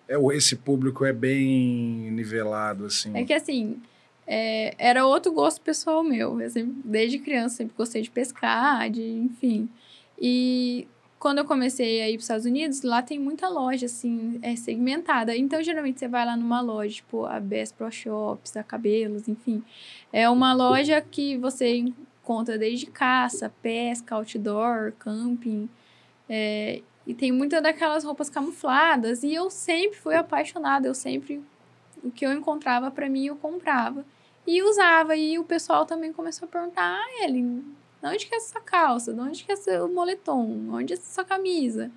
é esse público é bem nivelado, assim? É que assim, é, era outro gosto pessoal meu. Eu sempre, desde criança sempre gostei de pescar, de, enfim. E quando eu comecei a ir para os Estados Unidos, lá tem muita loja, assim, é segmentada. Então, geralmente, você vai lá numa loja, tipo a Best Pro Shops, a Cabelos, enfim. É uma loja que você encontra desde caça, pesca, outdoor, camping. É, e tem muitas daquelas roupas camufladas. E eu sempre fui apaixonada. Eu sempre... O que eu encontrava para mim, eu comprava. E usava. E o pessoal também começou a perguntar, ah, Ellen, de onde que é essa calça? De onde que é esse moletom? Onde é essa camisa?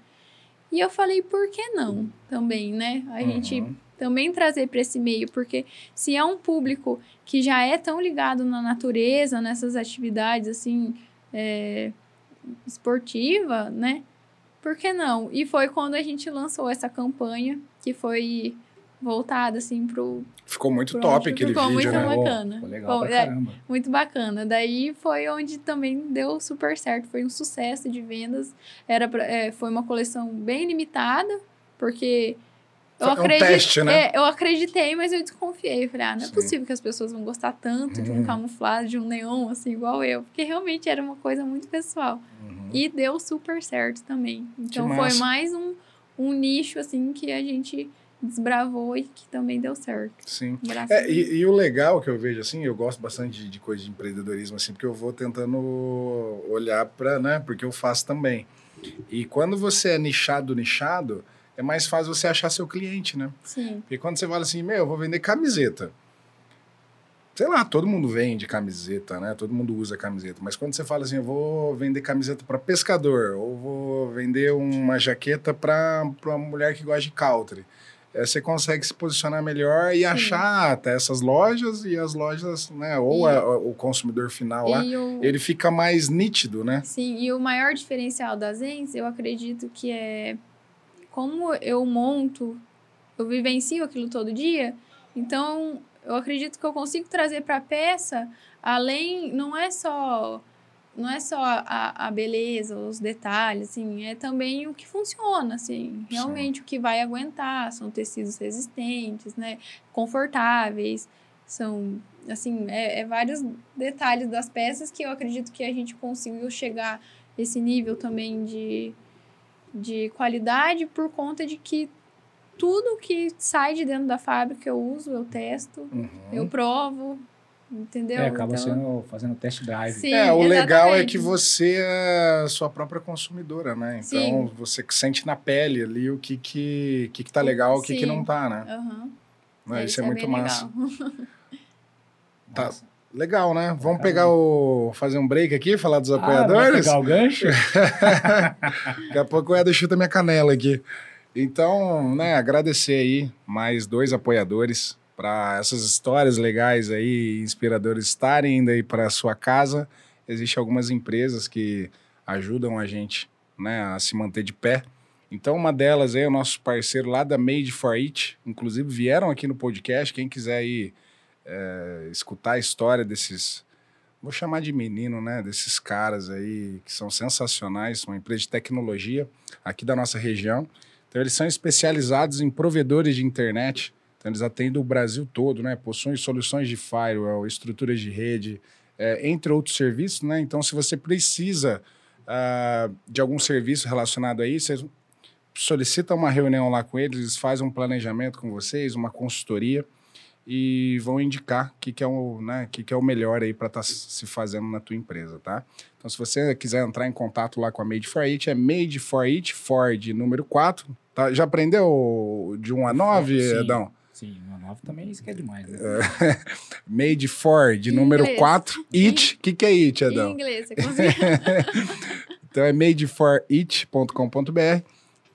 E eu falei, por que não? Também, né? A uhum. gente também trazer para esse meio, porque se é um público que já é tão ligado na natureza, nessas atividades assim, é, esportiva, né? Por que não? E foi quando a gente lançou essa campanha, que foi voltada assim pro ficou muito pro top aquele ficou vídeo muito né? bacana ficou legal ficou, é, muito bacana daí foi onde também deu super certo foi um sucesso de vendas era pra, é, foi uma coleção bem limitada porque eu um acreditei, teste, né? É, eu acreditei, mas eu desconfiei. Falei, ah, não é Sim. possível que as pessoas vão gostar tanto uhum. de um uhum. camuflado, de um neon, assim, igual eu. Porque realmente era uma coisa muito pessoal. Uhum. E deu super certo também. Então foi mais um, um nicho, assim, que a gente desbravou e que também deu certo. Sim. É, e, e, o legal que eu vejo, assim, eu gosto bastante de, de coisa de empreendedorismo, assim, porque eu vou tentando olhar para, né, porque eu faço também. E quando você é nichado, nichado, é mais fácil você achar seu cliente, né? Sim. Porque quando você fala assim, meu, eu vou vender camiseta. Sei lá, todo mundo vende camiseta, né? Todo mundo usa camiseta. Mas quando você fala assim, eu vou vender camiseta para pescador, ou vou vender uma jaqueta para uma mulher que gosta de country é, você consegue se posicionar melhor e Sim. achar até essas lojas e as lojas, né? Ou a, a, o consumidor final lá, o... ele fica mais nítido, né? Sim, e o maior diferencial das Zens, eu acredito que é como eu monto, eu vivencio aquilo todo dia, então eu acredito que eu consigo trazer para a peça, além, não é só não é só a, a beleza, os detalhes, assim, é também o que funciona, assim, realmente Sim. o que vai aguentar, são tecidos resistentes, né, confortáveis, são, assim, é, é vários detalhes das peças que eu acredito que a gente conseguiu chegar esse nível também de, de qualidade por conta de que tudo que sai de dentro da fábrica eu uso, eu testo, uhum. eu provo, Entendeu? É, acaba então... sendo, fazendo test drive. Sim, é, o exatamente. legal é que você é sua própria consumidora, né? Então, Sim. você sente na pele ali o que que, que, que tá legal, o que, que não tá, né? Uhum. É, isso, é, é muito massa. Legal. tá. Legal, né? Vamos Caramba. pegar o. fazer um break aqui, falar dos ah, apoiadores? pegar o gancho? Daqui a pouco o Eda chuta minha canela aqui. Então, né, agradecer aí mais dois apoiadores para essas histórias legais aí, inspiradoras estarem indo aí para sua casa. Existem algumas empresas que ajudam a gente né, a se manter de pé. Então, uma delas é o nosso parceiro lá da Made for It. Inclusive, vieram aqui no podcast. Quem quiser aí é, escutar a história desses, vou chamar de menino, né? Desses caras aí que são sensacionais, uma empresa de tecnologia aqui da nossa região. Então, eles são especializados em provedores de internet então, eles atendem o Brasil todo, né? Possuem soluções de firewall, estruturas de rede, é, entre outros serviços, né? Então, se você precisa uh, de algum serviço relacionado a isso, você solicita uma reunião lá com eles, eles fazem um planejamento com vocês, uma consultoria e vão indicar o que, que, é, o, né, que, que é o melhor aí para estar tá se fazendo na tua empresa, tá? Então, se você quiser entrar em contato lá com a Made for It, é Made for It, Ford número 4. Tá? Já aprendeu de 1 a 9, Sim. Edão? Sim, uma nova também isso que é demais. Né? Made for, de número 4. It. O que, que é it, Adão? Em inglês, você consegue. então é madeforit.com.br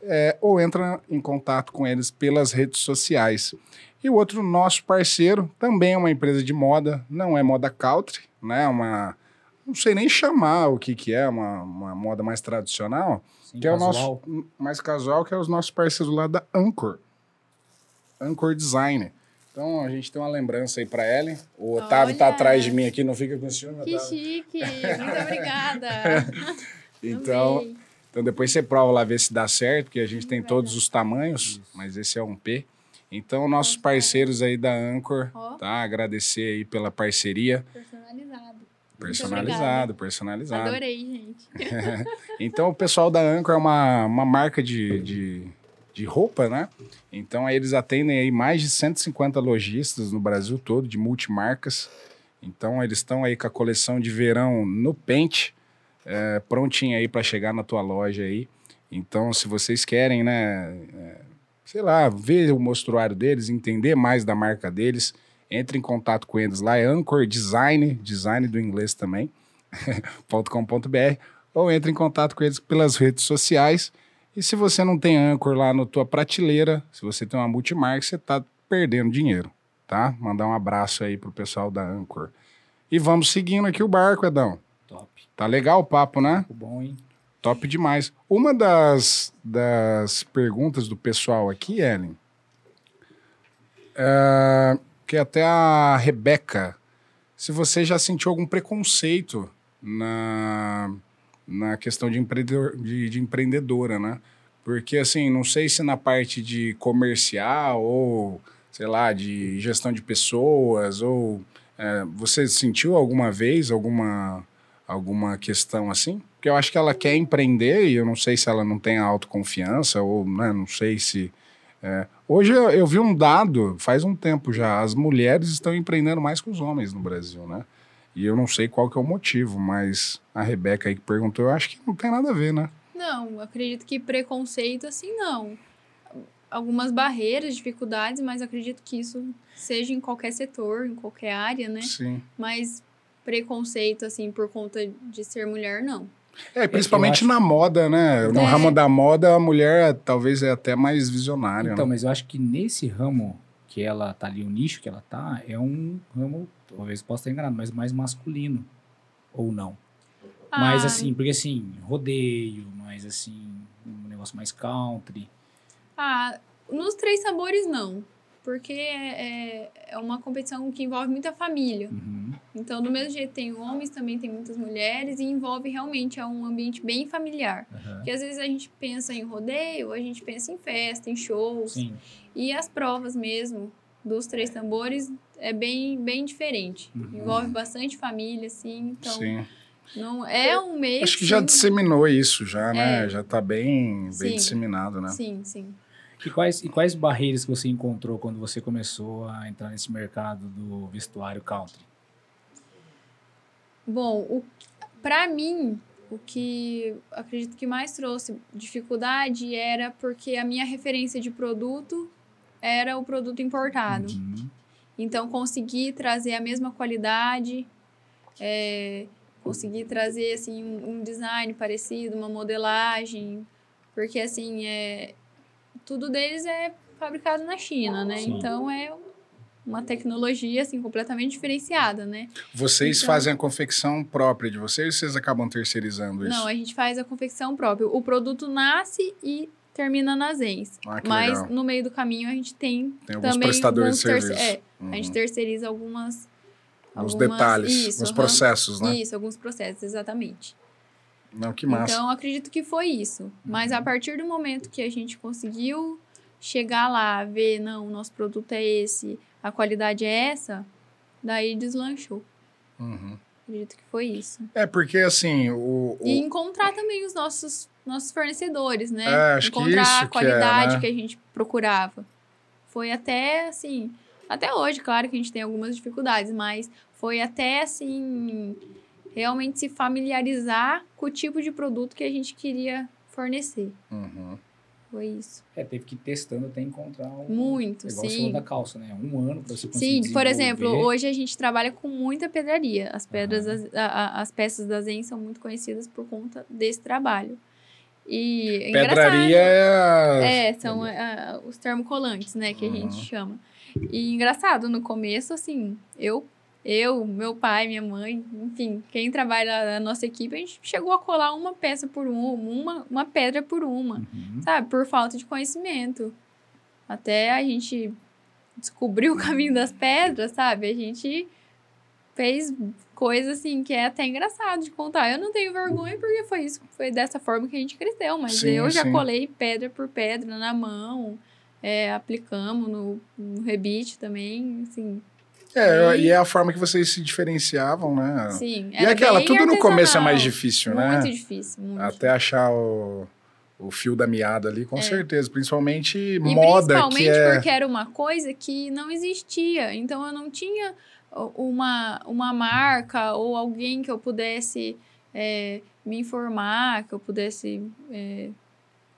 é, ou entra em contato com eles pelas redes sociais. E o outro nosso parceiro também é uma empresa de moda, não é moda country, né? Uma, não sei nem chamar o que, que é, uma, uma moda mais tradicional, Sim, que casual. é o nosso mais casual, que é os nossos parceiros lá da Anchor. Anchor Designer. Então a gente tem uma lembrança aí para Ellen. O Otávio está atrás de mim aqui, não fica com ciúme, Que Otávio. chique! Muito obrigada! então, então depois você prova lá ver se dá certo, porque a gente tem todos os tamanhos, Isso. mas esse é um P. Então, nossos parceiros aí da Anchor, Ó. tá? Agradecer aí pela parceria. Personalizado. Personalizado, personalizado. Adorei, gente. Então, o pessoal da Anchor é uma, uma marca de, de, de roupa, né? Então, aí eles atendem aí mais de 150 lojistas no Brasil todo, de multimarcas. Então, eles estão aí com a coleção de verão no pente, é, prontinha aí para chegar na tua loja aí. Então, se vocês querem, né, é, sei lá, ver o mostruário deles, entender mais da marca deles, entre em contato com eles lá, é Anchor Design, design do inglês também, .com.br, ou entre em contato com eles pelas redes sociais. E se você não tem Anchor lá na tua prateleira, se você tem uma multimarca, você tá perdendo dinheiro, tá? Mandar um abraço aí pro pessoal da Anchor. E vamos seguindo aqui o barco, Edão. Top. Tá legal o papo, né? Ficou bom, hein? Top demais. Uma das, das perguntas do pessoal aqui, Ellen, é, que até a Rebeca, se você já sentiu algum preconceito na, na questão de, empreendedor, de, de empreendedora, né? Porque, assim, não sei se na parte de comercial ou, sei lá, de gestão de pessoas, ou é, você sentiu alguma vez alguma, alguma questão assim? Porque eu acho que ela quer empreender e eu não sei se ela não tem a autoconfiança ou né, não sei se. é. Hoje eu, eu vi um dado, faz um tempo já, as mulheres estão empreendendo mais que os homens no Brasil, né? E eu não sei qual que é o motivo, mas a Rebeca aí que perguntou, eu acho que não tem nada a ver, né? Não, acredito que preconceito, assim, não. Algumas barreiras, dificuldades, mas acredito que isso seja em qualquer setor, em qualquer área, né? Sim. Mas preconceito, assim, por conta de ser mulher, não. É, principalmente eu na moda, né? No É. ramo da moda, a mulher talvez é até mais visionária. Então, né? mas eu acho que nesse ramo que ela tá ali, o nicho que ela tá, é um ramo, talvez possa estar enganado, mas mais masculino. Ou não. Mas Ah, assim, porque assim, rodeio, mas assim, um negócio mais country. Ah, nos três sabores, não. Porque é, é- é uma competição que envolve muita família. Uhum. Então, do mesmo jeito, tem homens, também tem muitas mulheres, e envolve realmente é um ambiente bem familiar. aham. Porque às vezes a gente pensa em rodeio, a gente pensa em festa, em shows. Sim. E as provas mesmo dos três tambores é bem, bem diferente. Uhum. Envolve bastante família, assim. Então, Sim. não é um meio. Acho que já sim. disseminou isso, já, né? É. Já tá bem, bem disseminado, né? Sim, sim. E quais, e quais barreiras que você encontrou quando você começou a entrar nesse mercado do vestuário country? Bom, o, pra mim, o que acredito que mais trouxe dificuldade era porque a minha referência de produto era o produto importado. Uhum. Então, conseguir trazer a mesma qualidade, é, conseguir trazer assim, um, um design parecido, uma modelagem, porque assim, é, tudo deles é fabricado na China, né? Sim. Então, é uma tecnologia assim, completamente diferenciada, né? Vocês Então- fazem a confecção própria de vocês ou vocês acabam terceirizando isso? Não, a gente faz a confecção própria. O produto nasce e termina nas ENS. Ah, Mas legal. no meio do caminho a gente tem Tem alguns também prestadores de alguns terce- serviço. É, a gente Uhum. terceiriza algumas. Uns algumas- detalhes, isso, uns aham. processos, né? Isso, alguns processos, exatamente. Não, que massa. Então, acredito que foi isso. Mas Uhum. a partir do momento que a gente conseguiu chegar lá, ver, não, o nosso produto é esse, a qualidade é essa, daí deslanchou. Uhum. Acredito que foi isso. É, porque assim, o, o- E encontrar também os nossos, nossos fornecedores, né? É, acho que encontrar isso a que é, qualidade né? que a gente procurava. Foi até assim, até hoje, claro que a gente tem algumas dificuldades, mas foi até assim realmente se familiarizar com o tipo de produto que a gente queria fornecer. Uhum. Foi isso. É, teve que ir testando até encontrar um. Muito, Igual sim. da calça, né? Um ano pra você conseguir Sim, por exemplo, hoje a gente trabalha com muita pedraria. As pedras, Aham. das- a- a- as peças da Zen são muito conhecidas por conta desse trabalho. E é Pedraria engraçado. é... É, são ah, os termocolantes, né, que a gente Uhum. chama. E engraçado, no começo, assim, eu, eu, meu pai, minha mãe, enfim, quem trabalha na nossa equipe, a gente chegou a colar uma peça por uma, uma, uma pedra por uma Uhum. sabe? Por falta de conhecimento. Até a gente descobrir o caminho das pedras, sabe? A gente fez coisas assim que é até engraçado de contar. Eu não tenho vergonha porque foi isso, foi dessa forma que a gente cresceu, mas Sim, eu já sim. colei pedra por pedra na mão. é, aplicamos no, no Rebite também, assim. É, e é a forma que vocês se diferenciavam, né? Sim. E aquela, tudo no começo é mais difícil, muito né? Muito difícil, muito. Até achar o, o fio da meada ali, com É. certeza. Principalmente E moda, principalmente que é... porque era uma coisa que não existia. Então eu não tinha uma, uma marca ou alguém que eu pudesse é, me informar, que eu pudesse é,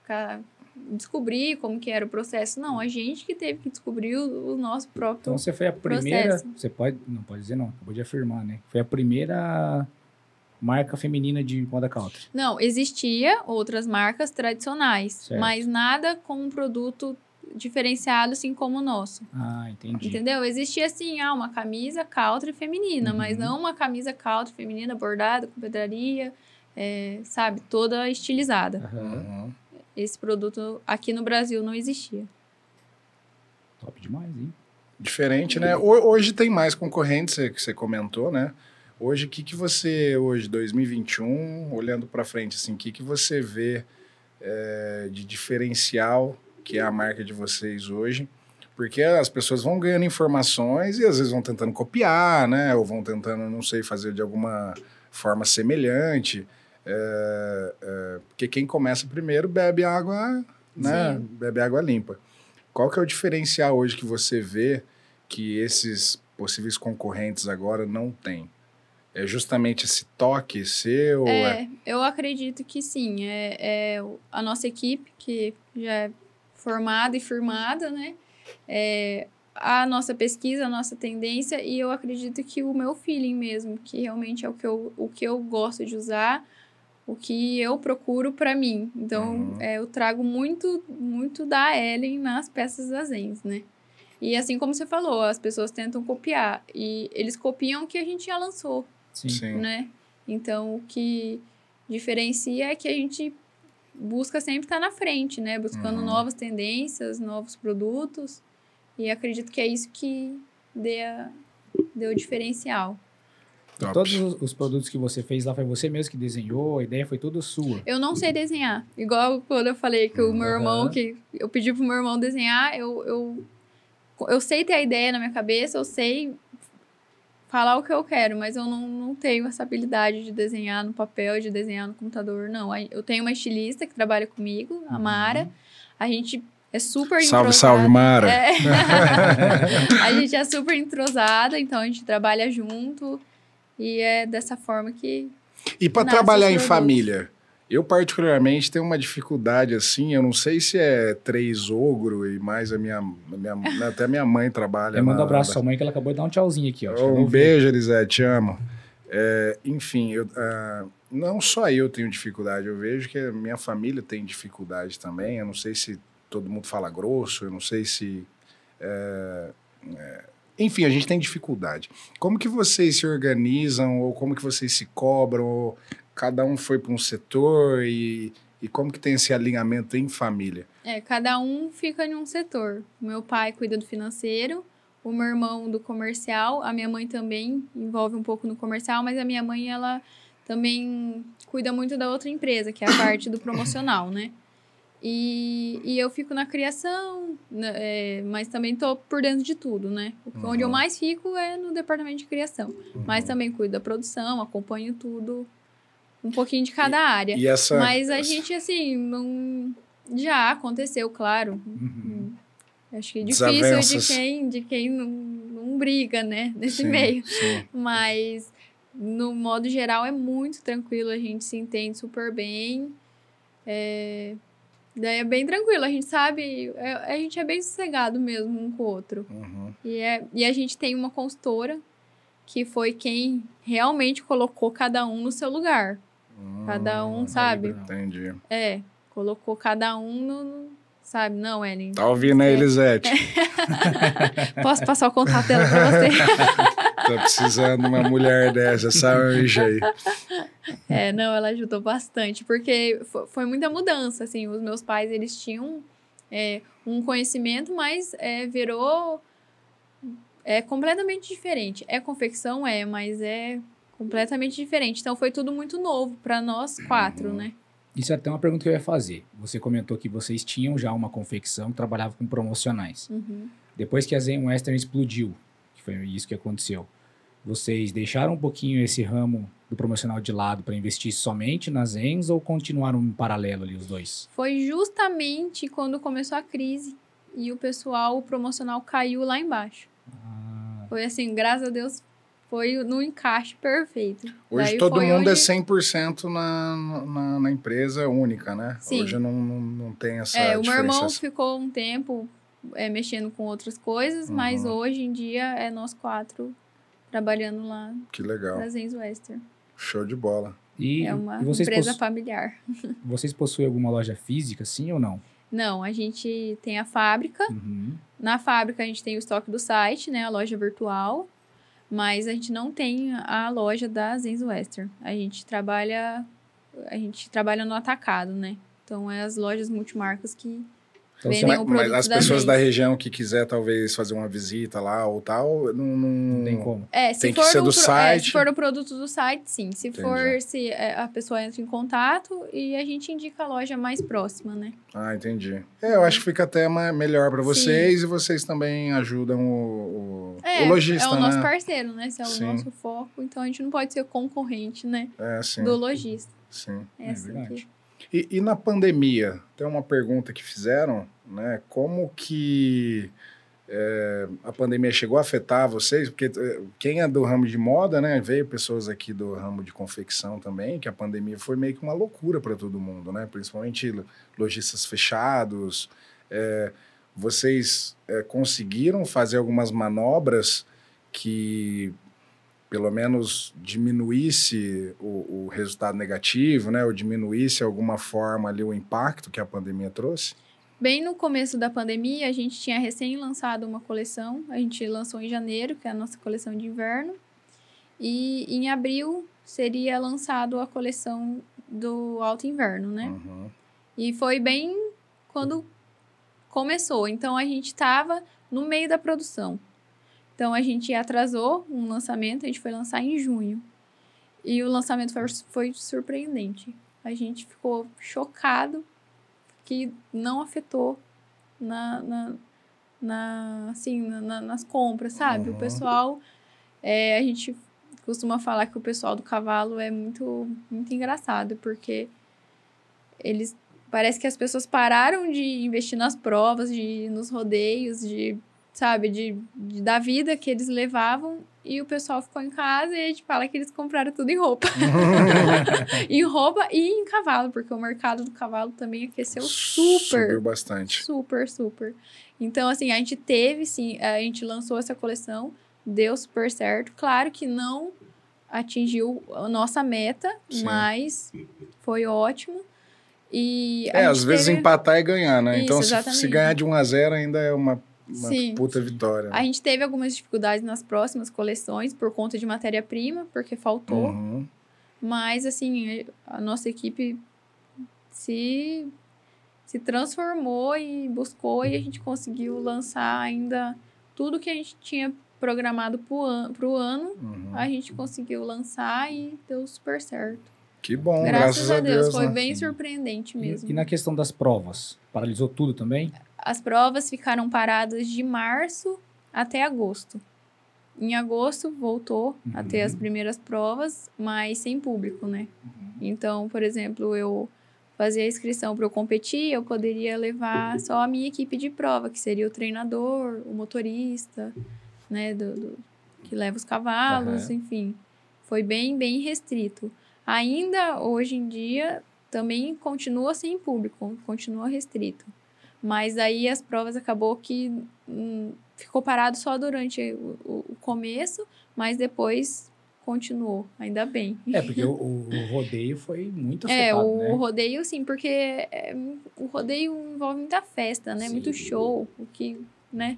ficar- descobrir como que era o processo. Não, a gente que teve que descobrir o, o nosso próprio. Então você foi a primeira. Processo. Você pode. Não pode dizer não, acabou de afirmar, né? Foi a primeira marca feminina de moda country. Não, existia outras marcas tradicionais, Certo. mas nada com um produto diferenciado assim como o nosso. Ah, entendi. Entendeu? Existia assim, ah, uma camisa country feminina, mas Uhum. não uma camisa country feminina bordada com pedraria, é, sabe, toda estilizada. Uhum. Esse produto aqui no Brasil não existia. Top demais, hein? Diferente, né? Ho- Hoje tem mais concorrentes, você- que você comentou, né? Hoje, o que, que você, hoje, 2021, olhando para frente, assim, o que, que você vê é, de diferencial que é a marca de vocês hoje? Porque as pessoas vão ganhando informações e às vezes vão tentando copiar, né? Ou vão tentando, não sei, fazer de alguma forma semelhante. É, é, porque quem começa primeiro bebe água, né? Sim. Bebe água limpa. Qual que é o diferencial hoje que você vê que esses possíveis concorrentes agora não têm? É justamente esse toque seu? É, eu acredito que sim. É, é a nossa equipe, que já é formada e firmada, né? É, a nossa pesquisa, a nossa tendência, e eu acredito que o meu feeling mesmo, que realmente é o que eu, o que eu gosto de usar, o que eu procuro para mim. Então, Uhum. é, eu trago muito, muito da Ellen nas peças da Zens, né? E assim como você falou, as pessoas tentam copiar. E eles copiam o que a gente já lançou Sim. Sim. né? Então, o que diferencia é que a gente busca sempre estar na frente, né? Buscando Uhum. novas tendências, novos produtos. E acredito que é isso que dê, a- deu o diferencial. Top. Todos os, os produtos que você fez lá foi você mesmo que desenhou, a ideia foi toda sua. Eu não sei desenhar. Igual quando eu falei que o meu irmão, que eu pedi pro meu irmão desenhar, eu, eu, eu sei ter a ideia na minha cabeça, eu sei falar o que eu quero, mas eu não, não tenho essa habilidade de desenhar no papel, de desenhar no computador, não. Eu tenho uma estilista que trabalha comigo, a Mara. A gente é super Salve, entrosada. salve, Mara. É. a gente é super entrosada, então a gente trabalha junto. E é dessa forma que E para trabalhar em família? Eu, particularmente, tenho uma dificuldade assim. Eu não sei se é três ogro e mais a minha. a minha até minha mãe trabalha. Eu mando um abraço à sua mãe que ela acabou de dar um tchauzinho aqui, ó. Um beijo, Elisete, te amo. É, enfim, eu, ah, não só eu tenho dificuldade, eu vejo que a minha família tem dificuldade também. Eu não sei se todo mundo fala grosso, eu não sei se. é, é, enfim, a gente tem dificuldade. Como que vocês se organizam, ou como que vocês se cobram, ou cada um foi para um setor, e, e como que tem esse alinhamento em família? É, cada um fica em um setor. O meu pai cuida do financeiro, o meu irmão do comercial, a minha mãe também envolve um pouco no comercial, mas a minha mãe, ela também cuida muito da outra empresa, que é a parte do promocional, né? E, e eu fico na criação, é, mas também tô por dentro de tudo, né? Onde eu Uhum. mais fico é no departamento de criação. Mas também cuido da produção, acompanho tudo, um pouquinho de cada área. E essa. Mas a essa- gente, assim, não. Já aconteceu, claro. Uhum. Acho que é difícil de quem, de quem não, não briga, né? Nesse Sim, meio. sim. Mas, no modo geral, é muito tranquilo. A gente se entende super bem. É... Daí é bem tranquilo. A gente sabe. é- a gente é bem sossegado mesmo um com o outro. Uhum. E, é, e a gente tem uma consultora que foi quem realmente colocou cada um no seu lugar. Cada um, Hum, sabe? Bruno. Entendi. É, colocou cada um no. sabe? Não, Ellen. Tá ouvindo aí, É. Elisete? Posso passar o contato dela pra você? Tô precisando de uma mulher dessa, essa anja aí. é, não, ela ajudou bastante, porque fo- foi muita mudança, assim. Os meus pais, eles tinham é, um conhecimento, mas é, virou é completamente diferente. É confecção, é, mas é completamente diferente. Então foi tudo muito novo para nós quatro, né? Isso é até uma pergunta que eu ia fazer. Você comentou que vocês tinham já uma confecção que trabalhava com promocionais. Uhum. Depois que a Zen Western explodiu, que foi isso que aconteceu, vocês deixaram um pouquinho esse ramo do promocional de lado para investir somente nas Zens ou continuaram em paralelo ali os dois? Foi justamente quando começou a crise e o pessoal o promocional caiu lá embaixo. Ah, Foi assim, graças a Deus, foi no encaixe perfeito. Hoje Daí todo foi mundo é onde- 100% na, na, na empresa única, né? Sim. Hoje não, não, não tem essa É, o meu irmão ficou um tempo é, mexendo com outras coisas, mas Uhum. hoje em dia é nós quatro trabalhando lá Que legal. na Zens Western. Show de bola. E, É uma e vocês, empresa possu- familiar. vocês possuem alguma loja física, sim ou não? Não, a gente tem a fábrica. Uhum. Na fábrica a gente tem o estoque do site, né, a loja virtual, mas a gente não tem a loja da Zens Western. A gente trabalha a gente trabalha no atacado, né? Então é as lojas multimarcas que Então, Mas, mas as da pessoas gente. da região que quiser talvez fazer uma visita lá ou tal, não, não, não tem como. É, se Tem que for ser o do pro- é, site. se for o produto do site, sim. Se Entendi. for, se é, a pessoa entra em contato e a gente indica a loja mais próxima, né? Ah, entendi. É, eu acho que fica até melhor para vocês e vocês também ajudam o, o, É, o lojista, é o nosso né? parceiro, né? Se é o Sim. nosso foco, então a gente não pode ser concorrente, né? É, sim, Do lojista. sim. É, É assim verdade. que... E, e na pandemia, tem uma pergunta que fizeram, né? Como que é, a pandemia chegou a afetar vocês? Porque é, quem é do ramo de moda, né? Veio pessoas aqui do ramo de confecção também, que a pandemia foi meio que uma loucura para todo mundo, né? Principalmente lo- lojistas fechados. É, vocês é, conseguiram fazer algumas manobras que pelo menos diminuísse o, o resultado negativo, né? Ou diminuísse alguma forma ali o impacto que a pandemia trouxe? Bem no começo da pandemia, a gente tinha recém lançado uma coleção. A gente lançou em janeiro, que é a nossa coleção de inverno. E em abril seria lançado a coleção do alto inverno, né? Uhum. E foi bem quando começou. Então a gente estava no meio da produção. Então a gente atrasou um lançamento, a gente foi lançar em junho. E o lançamento foi, foi surpreendente. A gente ficou chocado que não afetou na, na, na- assim, na- na- nas compras, sabe? Uhum. O pessoal, é, a gente costuma falar que o pessoal do cavalo é muito, muito engraçado, porque eles parece que as pessoas pararam de investir nas provas, de nos rodeios, de sabe, de, de- da vida que eles levavam e o pessoal ficou em casa e a gente fala que eles compraram tudo em roupa. em roupa e em cavalo, porque o mercado do cavalo também aqueceu Subiu super, bastante. super, super. Então, assim, a gente teve, sim, a gente lançou essa coleção, deu super certo. Claro que não atingiu a nossa meta, Sim. mas foi ótimo. E É, às vezes teve- empatar é ganhar, né? Isso, então, se, se ganhar de 1 a 0 ainda é uma, uma Sim. puta vitória. A gente teve algumas dificuldades nas próximas coleções por conta de matéria-prima, porque faltou. Uhum. Mas, assim, a nossa equipe se, se transformou e buscou e a gente conseguiu lançar ainda tudo que a gente tinha programado para o ano. Uhum. A gente conseguiu lançar e deu super certo. Que bom, Graças, a Deus, foi né? bem surpreendente mesmo. E, e na questão das provas, paralisou tudo também? As provas ficaram paradas de março até agosto. Em agosto voltou a ter as primeiras provas, mas sem público, né? Então, por exemplo, eu fazia a inscrição para eu competir, eu poderia levar só a minha equipe de prova, que seria o treinador, o motorista, né, do, do- que leva os cavalos, Aham. enfim. Foi bem, bem restrito. Ainda hoje em dia também continua sem público, continua restrito. Mas aí as provas acabou que hum, ficou parado só durante o, o- começo, mas depois continuou, ainda bem. É, porque o, o- rodeio foi muito É, afetado, o né? rodeio, sim, porque é, o rodeio envolve muita festa, né? Sim. Muito show, o que, né?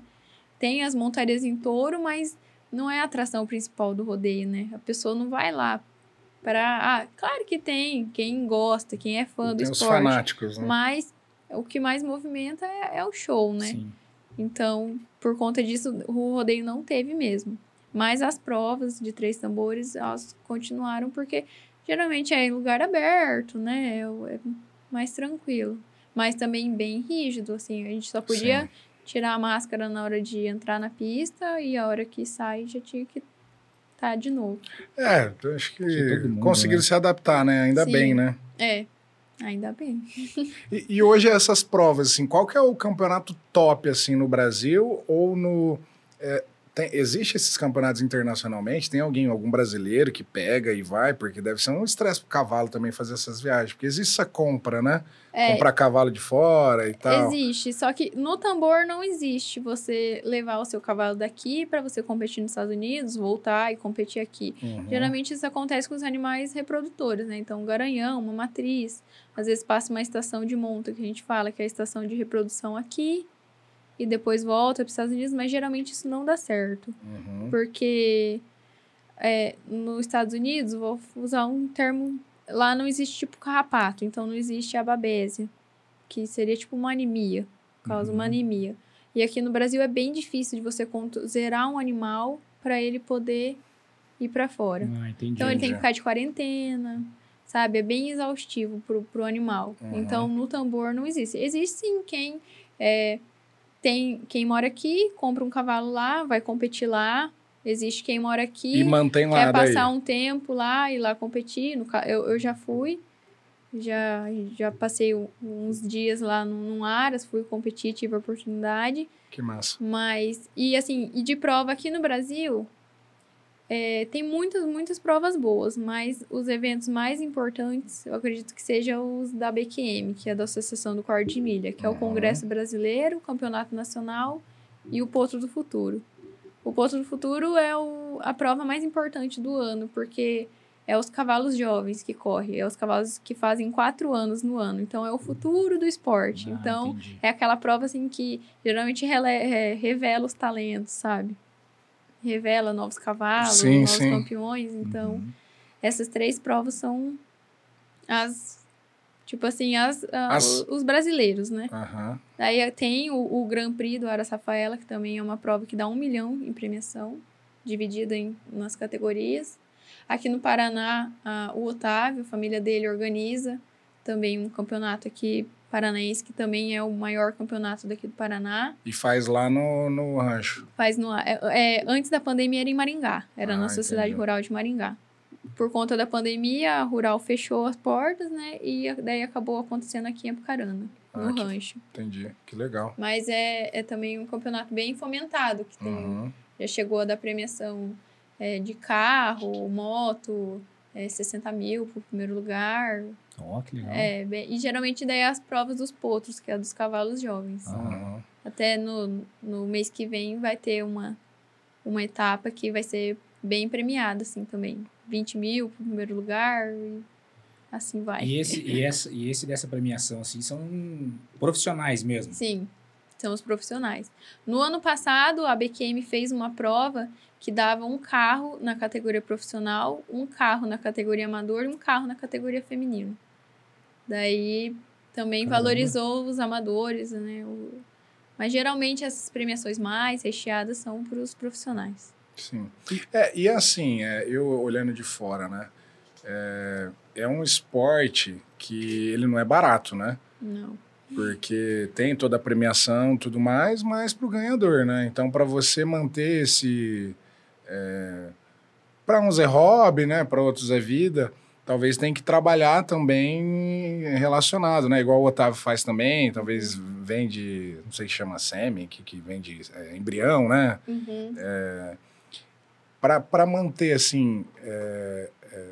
Tem as montarias em touro, mas não é a atração principal do rodeio, né? A pessoa não vai lá para... Ah, claro que tem quem gosta, quem é fã do Tem os esporte. fanáticos, né? Mas o que mais movimenta é, é o show, né? Sim. Então, por conta disso, o rodeio não teve mesmo. Mas as provas de três tambores, elas continuaram porque Geralmente é em lugar aberto, né? É, é mais tranquilo. Mas também bem rígido, assim. A gente só podia Sim. tirar a máscara na hora de entrar na pista e a hora que sai já tinha que estar de novo. É, eu acho que mundo, conseguiram né? se adaptar, né? Ainda Sim. bem, né? É, ainda bem. E, e hoje essas provas, assim, qual que é o campeonato top, assim, no Brasil ou no... é, tem, existe esses campeonatos internacionalmente? Tem alguém, algum brasileiro que pega e vai? Porque deve ser um estresse pro cavalo também fazer essas viagens. Porque existe essa compra, né? É, Comprar cavalo de fora e tal. Existe, só que no tambor não existe você levar o seu cavalo daqui para você competir nos Estados Unidos, voltar e competir aqui. Uhum. Geralmente isso acontece com os animais reprodutores, né? Então, um garanhão, uma matriz, às vezes passa uma estação de monta, que a gente fala que é a estação de reprodução aqui, e depois volta para os Estados Unidos, mas geralmente isso não dá certo. Uhum. Porque é, nos Estados Unidos, vou usar um termo, lá não existe tipo carrapato, então não existe a babésia, que seria tipo uma anemia, causa uma Uhum. anemia. E aqui no Brasil é bem difícil de você zerar um animal para ele poder ir para fora. Ah, entendi. Então ele tem que ficar de quarentena, sabe? É bem exaustivo pro, pro animal. Uhum. Então no tambor não existe. Existe sim quem é, tem quem mora aqui, compra um cavalo lá, vai competir lá. Existe quem mora aqui, E mantém lá quer daí. passar um tempo lá e lá competir. No, eu, eu já fui, já, já passei uns dias lá num, num Aras, fui competir, tive a oportunidade. Que massa. Mas, e assim, e de prova aqui no Brasil, é, tem muitas, muitas provas boas, mas os eventos mais importantes, eu acredito que sejam os da BQM, que é da Associação do Corte de Milha, que é o Uhum. Congresso Brasileiro, o Campeonato Nacional e o Potro do Futuro. O Potro do Futuro é o, a prova mais importante do ano, porque é os cavalos jovens que correm, é os cavalos que fazem quatro anos no ano. Então, é o futuro do esporte. Ah, então, entendi. é aquela prova assim que geralmente é, revela os talentos, sabe? Revela novos cavalos, Sim, novos sim. campeões. Então, Uhum. essas três provas são as. Tipo assim, as, a- As- os brasileiros, né? Aham. Aí tem o, o Grand Prix do Aras Rafaela, que também é uma prova que dá um milhão em premiação, dividida em nas categorias. Aqui no Paraná, a- o Otávio, a família dele, organiza também um campeonato aqui paranaense, que também é o maior campeonato daqui do Paraná. E faz lá no, no rancho. Faz no, é, é, antes da pandemia era em Maringá, era Ah, na Sociedade entendi. Rural de Maringá. Por conta da pandemia, a Rural fechou as portas, né? E daí acabou acontecendo aqui em Apucarana, no Ah, que- rancho. Entendi. Que legal. Mas é, é também um campeonato bem fomentado, que tem, Uhum. já chegou a dar premiação é, de carro, moto, é, 60 mil por primeiro lugar. Ó, que legal. É, bem- e geralmente daí é as provas dos potros, que é a dos cavalos jovens. Ah. Até no, no mês que vem vai ter uma, uma etapa que vai ser bem premiada, assim, também. 20 mil pro primeiro lugar e assim vai. E esse, e, essa, e esse dessa premiação, assim, são profissionais mesmo. Sim, são os profissionais. No ano passado, a BQM fez uma prova que dava um carro na categoria profissional, um carro na categoria amador e um carro na categoria feminino. Daí também Caramba. valorizou os amadores, né? O- Mas geralmente essas premiações mais recheadas são para os profissionais. Sim. É, e assim, é, eu olhando de fora, né? É, é um esporte que ele não é barato, né? Não. Porque tem toda a premiação tudo mais, mas para o ganhador, né? Então, para você manter esse. para uns é hobby, né? Para outros é vida. Talvez tem que trabalhar também relacionado, né? Igual o Otávio faz também. Talvez vende, não sei se chama sêmen, que, que vende é, embrião, né? Uhum. para manter assim é, é,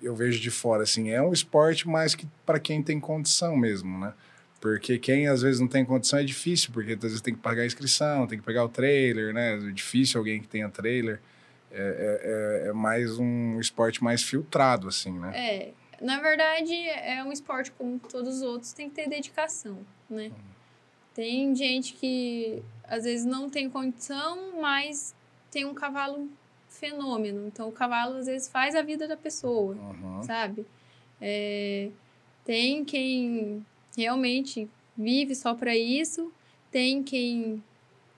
eu vejo de fora assim é um esporte mais que para quem tem condição mesmo né porque quem às vezes não tem condição é difícil porque às vezes tem que pagar a inscrição tem que pegar o trailer né é difícil alguém que tenha trailer é, é, é- é mais um esporte mais filtrado assim né É, na verdade, é um esporte como todos os outros, tem que ter dedicação, né? Tem gente que às vezes não tem condição, mas tem um cavalo fenômeno. Então, o cavalo às vezes faz a vida da pessoa, Uhum. sabe? É, tem quem realmente vive só para isso, tem quem,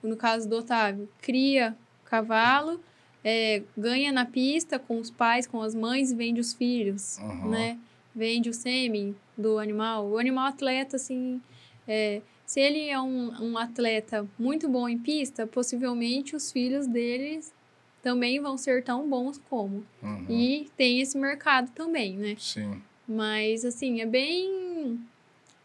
no caso do Otávio, cria cavalo, é, ganha na pista com os pais, com as mães, vende os filhos, Uhum. né? Vende o sêmen do animal. O animal atleta, assim, é, se ele é um, um atleta muito bom em pista, possivelmente os filhos deles também vão ser tão bons como. Uhum. E tem esse mercado também, né? Sim. Mas, assim, é bem.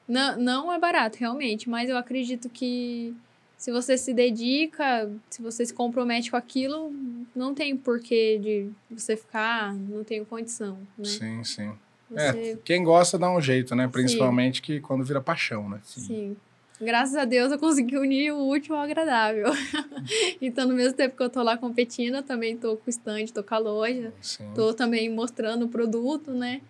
Não, não é barato, realmente, mas eu acredito que se você se dedica, se você se compromete com aquilo, não tem porquê de você ficar, "Ah, não tenho condição, né? Sim, sim. Você, É, quem gosta dá um jeito, né? Principalmente que quando vira paixão, né? sim. Graças a Deus eu consegui unir o útil ao agradável. então, no mesmo tempo que eu tô lá competindo, eu também tô com o stand, tô com a loja, Sim. tô também mostrando o produto, né?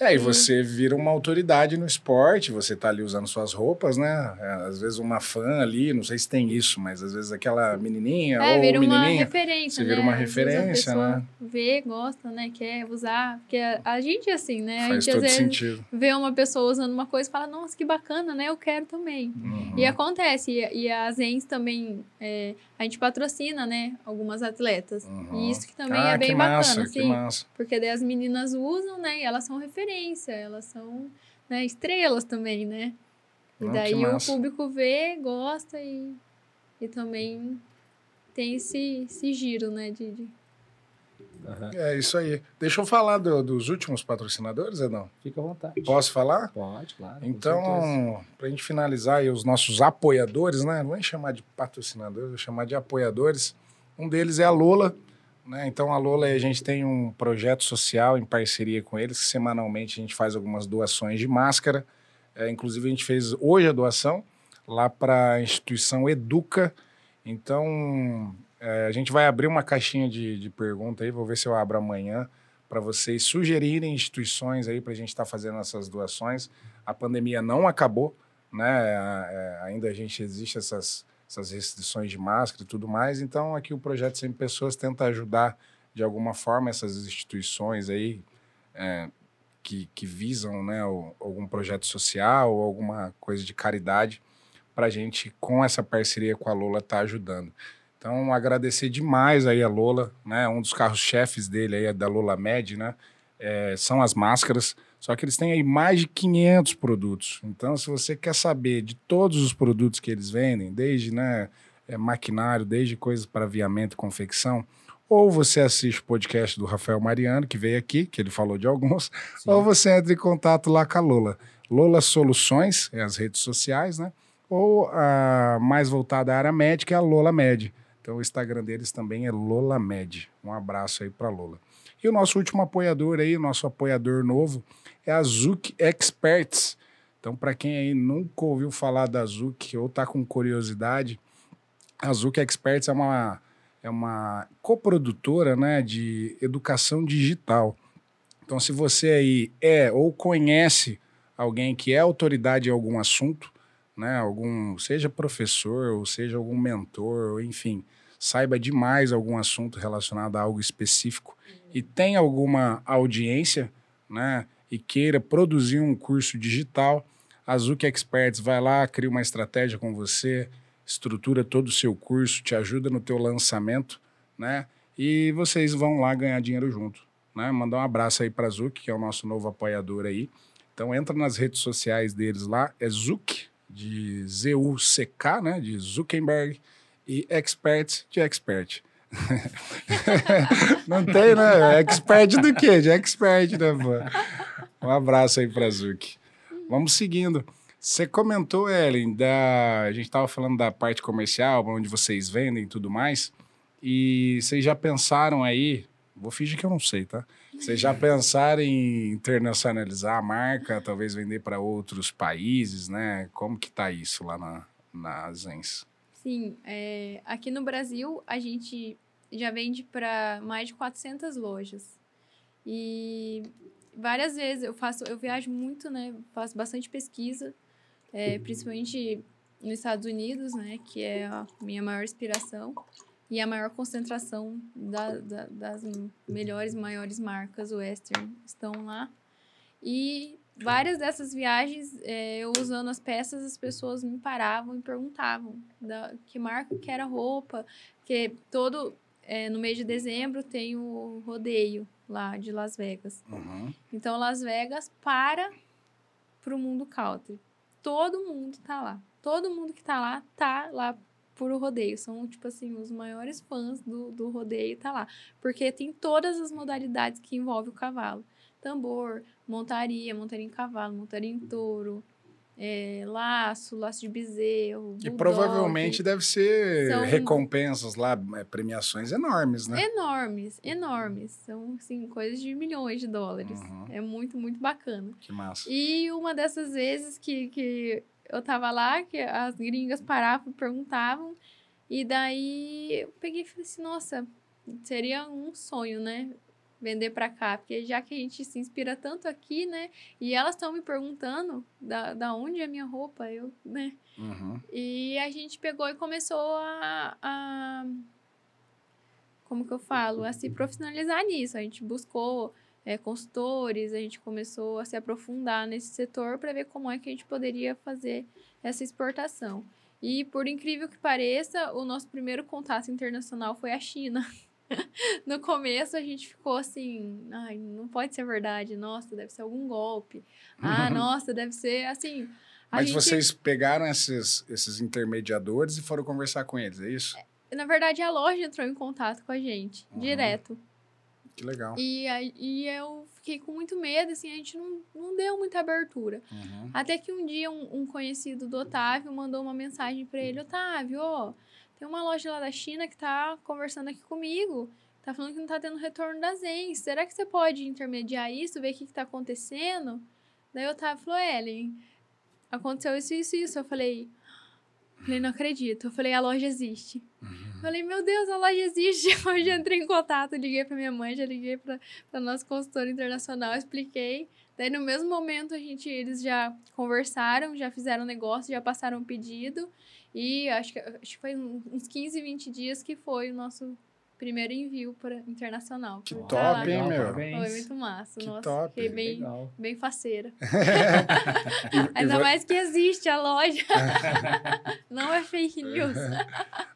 É, e você vira uma autoridade no esporte, você tá ali usando suas roupas, né? É, às vezes uma fã ali, não sei se tem isso, mas às vezes aquela menininha É, ou vira uma menininha. referência, você vira né? uma Às referência, a né? Vê, gosta, né? Quer usar. Porque a, a gente é assim, né? A Faz gente às todo vezes sentido. vê uma pessoa usando uma coisa e fala, nossa, que bacana, né? Eu quero também. Uhum. E acontece. E, e a Zens também, é, a gente patrocina, né? Algumas atletas. Uhum. E isso que também ah, é bem bacana, assim. Massa. Porque daí as meninas usam, né? E elas são referência, elas são né, estrelas também, né? E Não, que daí o público vê, gosta e, e também tem esse, esse giro, né? De, de- Aham. É isso aí. Deixa eu falar do- dos últimos patrocinadores, Edão. Fica à vontade. Posso falar? Pode, claro. Então, para a gente finalizar aí, os nossos apoiadores, né? Não vou nem chamar de patrocinadores, vou chamar de apoiadores. Um deles é a Lola. Né? Então, a Lola, a gente tem um projeto social em parceria com eles, que semanalmente a gente faz algumas doações de máscara. É, inclusive, a gente fez hoje a doação lá para a instituição Educa. Então, é, a gente vai abrir uma caixinha de, de pergunta aí, vou ver se eu abro amanhã, para vocês sugerirem instituições aí para a gente estar fazendo essas doações. A pandemia não acabou, né? É, ainda a gente existe essas, essas restrições de máscara e tudo mais. Então, aqui o projeto Sempre Pessoas tenta ajudar de alguma forma essas instituições aí é, que, que visam né, o- algum projeto social ou alguma coisa de caridade para a gente, com essa parceria com a Lola, estar ajudando. Então, agradecer demais aí a Lola, né? Um dos carros-chefes dele aí, é da Lola Med, né? é, são as máscaras. Só que eles têm aí mais de 500 produtos. Então, se você quer saber de todos os produtos que eles vendem, desde né, é, maquinário, desde coisas para aviamento e confecção, ou você assiste o podcast do Rafael Mariano, que veio aqui, que ele falou de alguns, Sim. ou você entra em contato lá com a Lola. Lola Soluções, é as redes sociais, né? Ou a mais voltada à área médica é a Lola Med. Então o Instagram deles também é Lola Med. Um abraço aí para Lola. E o nosso último apoiador aí, nosso apoiador novo, é a Zuc Experts. Então, para quem aí nunca ouviu falar da Zuc ou tá com curiosidade, a Zuc Experts é uma, é uma coprodutora né, de educação digital. Então, se você aí é ou conhece alguém que é autoridade em algum assunto, né, algum, seja professor, ou seja algum mentor, ou enfim, saiba demais algum assunto relacionado a algo específico e tem alguma audiência, né, e queira produzir um curso digital, a Zuc Experts vai lá, cria uma estratégia com você, estrutura todo o seu curso, te ajuda no teu lançamento, né, e vocês vão lá ganhar dinheiro junto, né, mandar um abraço aí para a Zuc, que é o nosso novo apoiador aí, então entra nas redes sociais deles lá, é Zuc, de Z-U-C-K, né, de Zuckerberg, e Expert de Expert. Não tem, né? Expert do quê? De expert, né, pô? Um abraço aí pra Zuc. Vamos seguindo. Você comentou, Ellen, da... a gente estava falando da parte comercial, onde vocês vendem e tudo mais. E vocês já pensaram aí, vou fingir que eu não sei, tá? Vocês já pensaram em internacionalizar a marca, talvez vender para outros países, né? Como que tá isso lá na, na Zens? Sim, é, aqui no Brasil a gente já vende para mais de 400 lojas. E várias vezes eu faço, eu viajo muito, né? Faço bastante pesquisa, é, principalmente nos Estados Unidos, né? Que é a minha maior inspiração e a maior concentração da, da- das melhores, maiores marcas western estão lá. E várias dessas viagens, é, eu usando as peças, as pessoas me paravam e perguntavam da, que marca que era a roupa, porque todo é, no mês de dezembro tem o rodeio lá de Las Vegas. Uhum. Então, Las Vegas para pro mundo country. Todo mundo tá lá. Todo mundo que tá lá, tá lá por o rodeio. São, tipo assim, os maiores fãs do, do rodeio tá lá. Porque tem todas as modalidades que envolve o cavalo. Tambor, montaria, montaria em cavalo, montaria em touro, é, laço, laço de bezerro. E bulldog. provavelmente deve ser São- recompensas lá, é, premiações enormes, né? Enormes, enormes. São, assim, coisas de milhões de dólares. Uhum. É muito, muito bacana. Que massa. E uma dessas vezes que, que eu tava lá, que as gringas paravam e perguntavam, e daí eu peguei e falei assim, nossa, seria um sonho, né? Vender pra cá, porque já que a gente se inspira tanto aqui, né? E elas estão me perguntando da, da onde é a minha roupa, eu, né? Uhum. E a gente pegou e começou a, a- como que eu falo, a se profissionalizar nisso. A gente buscou é, consultores, a gente começou a se aprofundar nesse setor para ver como é que a gente poderia fazer essa exportação. E por incrível que pareça, o nosso primeiro contato internacional foi a China. no começo a gente ficou assim, ai, não pode ser verdade, nossa, deve ser algum golpe. Ah, nossa, deve ser assim. Mas gente- vocês pegaram esses, esses intermediadores e foram conversar com eles, é isso? Na verdade, a loja entrou em contato com a gente, Uhum. direto. Que legal. E, e eu fiquei com muito medo, assim, a gente não, não deu muita abertura. Uhum. Até que um dia um, um conhecido do Otávio mandou uma mensagem pra ele, Otávio, ó, tem uma loja lá da China que tá conversando aqui comigo, tá falando que não tá tendo retorno das ENS. Será que você pode intermediar isso, ver o que, que tá acontecendo? Daí o Otávio falou, Ellen, aconteceu isso, isso, isso. Eu falei, falei, não acredito. Eu falei, a loja existe. Falei, meu Deus, a loja existe. Eu já entrei em contato, liguei pra minha mãe, já liguei pra, pra nossa consultora internacional, expliquei. Daí, no mesmo momento, a gente, eles já conversaram, já fizeram negócio, já passaram o pedido. E acho que, acho que foi uns 15, 20 dias que foi o nosso primeiro envio para internacional. Que Pra top, lá. hein, meu? Foi muito massa. Que Nossa, top. fiquei bem, Legal. bem faceira. E- Ainda mais que existe a loja. Não é fake news.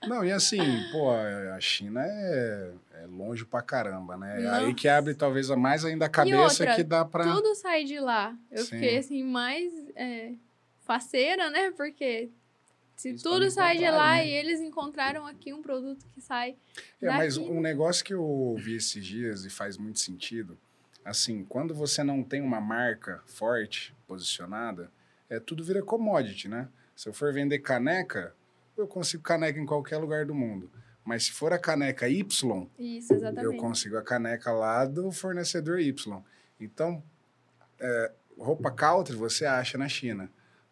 Não, e assim, pô, a China é, é longe pra caramba, né? Nossa. Aí que abre talvez a mais ainda a cabeça outra, que dá pra. Tudo sai de lá. Eu Sim. fiquei assim, mais é, faceira, né? Porque se Eles tudo sai de lá né? e eles encontraram aqui um produto que sai É, mas daqui. um negócio que eu ouvi esses dias e faz muito sentido, assim, quando você não tem uma marca forte, posicionada, é, tudo vira commodity, né? Se eu for vender caneca, eu consigo caneca em qualquer lugar do mundo. Mas se for a caneca Y, Isso, eu consigo a caneca lá do fornecedor Y. Então, é, roupa country você acha na China,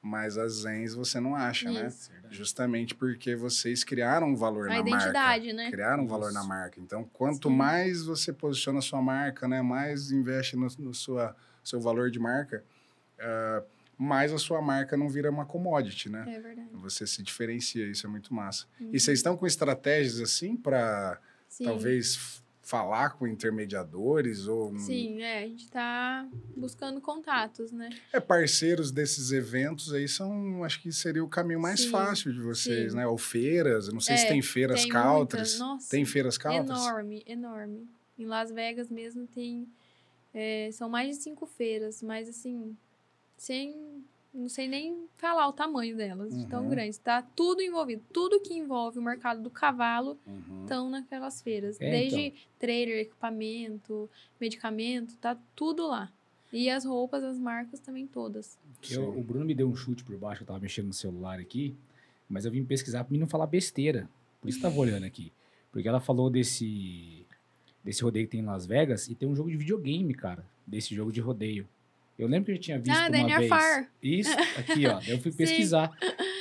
mas as Zens você não acha, né? Isso. Justamente porque vocês criaram um valor A na identidade, marca. né? Criaram um valor Isso. na marca. Então, quanto Sim. mais você posiciona a sua marca, né, mais investe no, no sua, seu valor de marca, ah, mais a sua marca não vira uma commodity, né? É verdade. Você se diferencia, isso é muito massa. Uhum. E vocês estão com estratégias assim para talvez falar com intermediadores ou Sim, é, a gente tá buscando contatos, né? é parceiros desses eventos aí são, acho que seria o caminho mais Sim, fácil de vocês, sim. né? Ou feiras, não sei se É, tem feiras tem countries. muitas, nossa, Tem feiras countries? Enorme, enorme. Em Las Vegas mesmo tem. é, são mais de cinco feiras, mas assim, sem. Não sei nem falar o tamanho delas, de tão Uhum. grandes. Tá tudo envolvido. Tudo que envolve o mercado do cavalo Uhum. estão naquelas feiras. É, Desde trailer, equipamento, medicamento, tá tudo lá. E as roupas, as marcas também todas. Eu- o Bruno me deu um chute por baixo, eu tava mexendo no celular aqui, mas eu vim pesquisar pra mim não falar besteira. Por isso que tava olhando aqui. Porque ela falou desse, desse rodeio que tem em Las Vegas e tem um jogo de videogame, cara, desse jogo de rodeio. Eu lembro que eu tinha visto Ah, uma vez. NFR. Isso, aqui, ó. Eu fui pesquisar.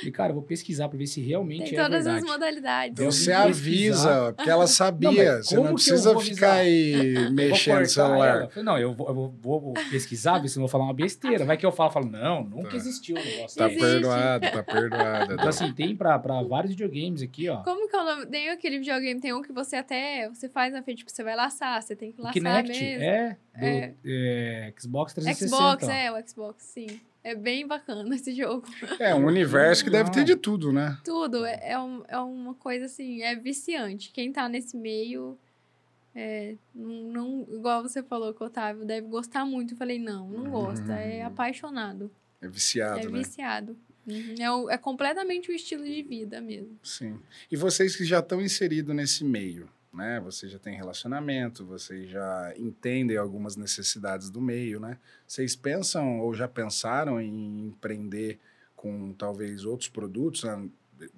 E, cara, eu vou pesquisar pra ver se realmente Tem é todas verdade. as modalidades. Eu Você avisa, porque ela sabia. mas você não precisa ficar aí mexendo no celular. falei, não, eu vou, eu vou- vou pesquisar, ver se eu não vou falar uma besteira. Vai que eu falo, falo, não, nunca Tá. existiu um negócio Tá perdoado, tá perdoado. Então, assim, tem pra, pra vários videogames aqui, ó. Como que é o nome? Tem aquele videogame, tem um que você até. Você faz na frente, tipo, você vai laçar, você tem que O laçar Kinect mesmo. é do É. é, Xbox 360. Xbox, ó. é, o Xbox, sim. É bem bacana esse jogo. É um universo que deve ter de tudo, né? Tudo. É, é, um- é uma coisa assim, é viciante. Quem tá nesse meio. É, não, não- igual você falou que o Otávio deve gostar muito. Eu falei, não, não gosta. É Uhum. apaixonado. É viciado, é né? viciado. Uhum. É, é completamente o estilo de vida mesmo. Sim. E vocês que já estão inseridos nesse meio, né? Vocês já têm relacionamento, vocês já entendem algumas necessidades do meio, né? Vocês pensam ou já pensaram em empreender com talvez outros produtos, né?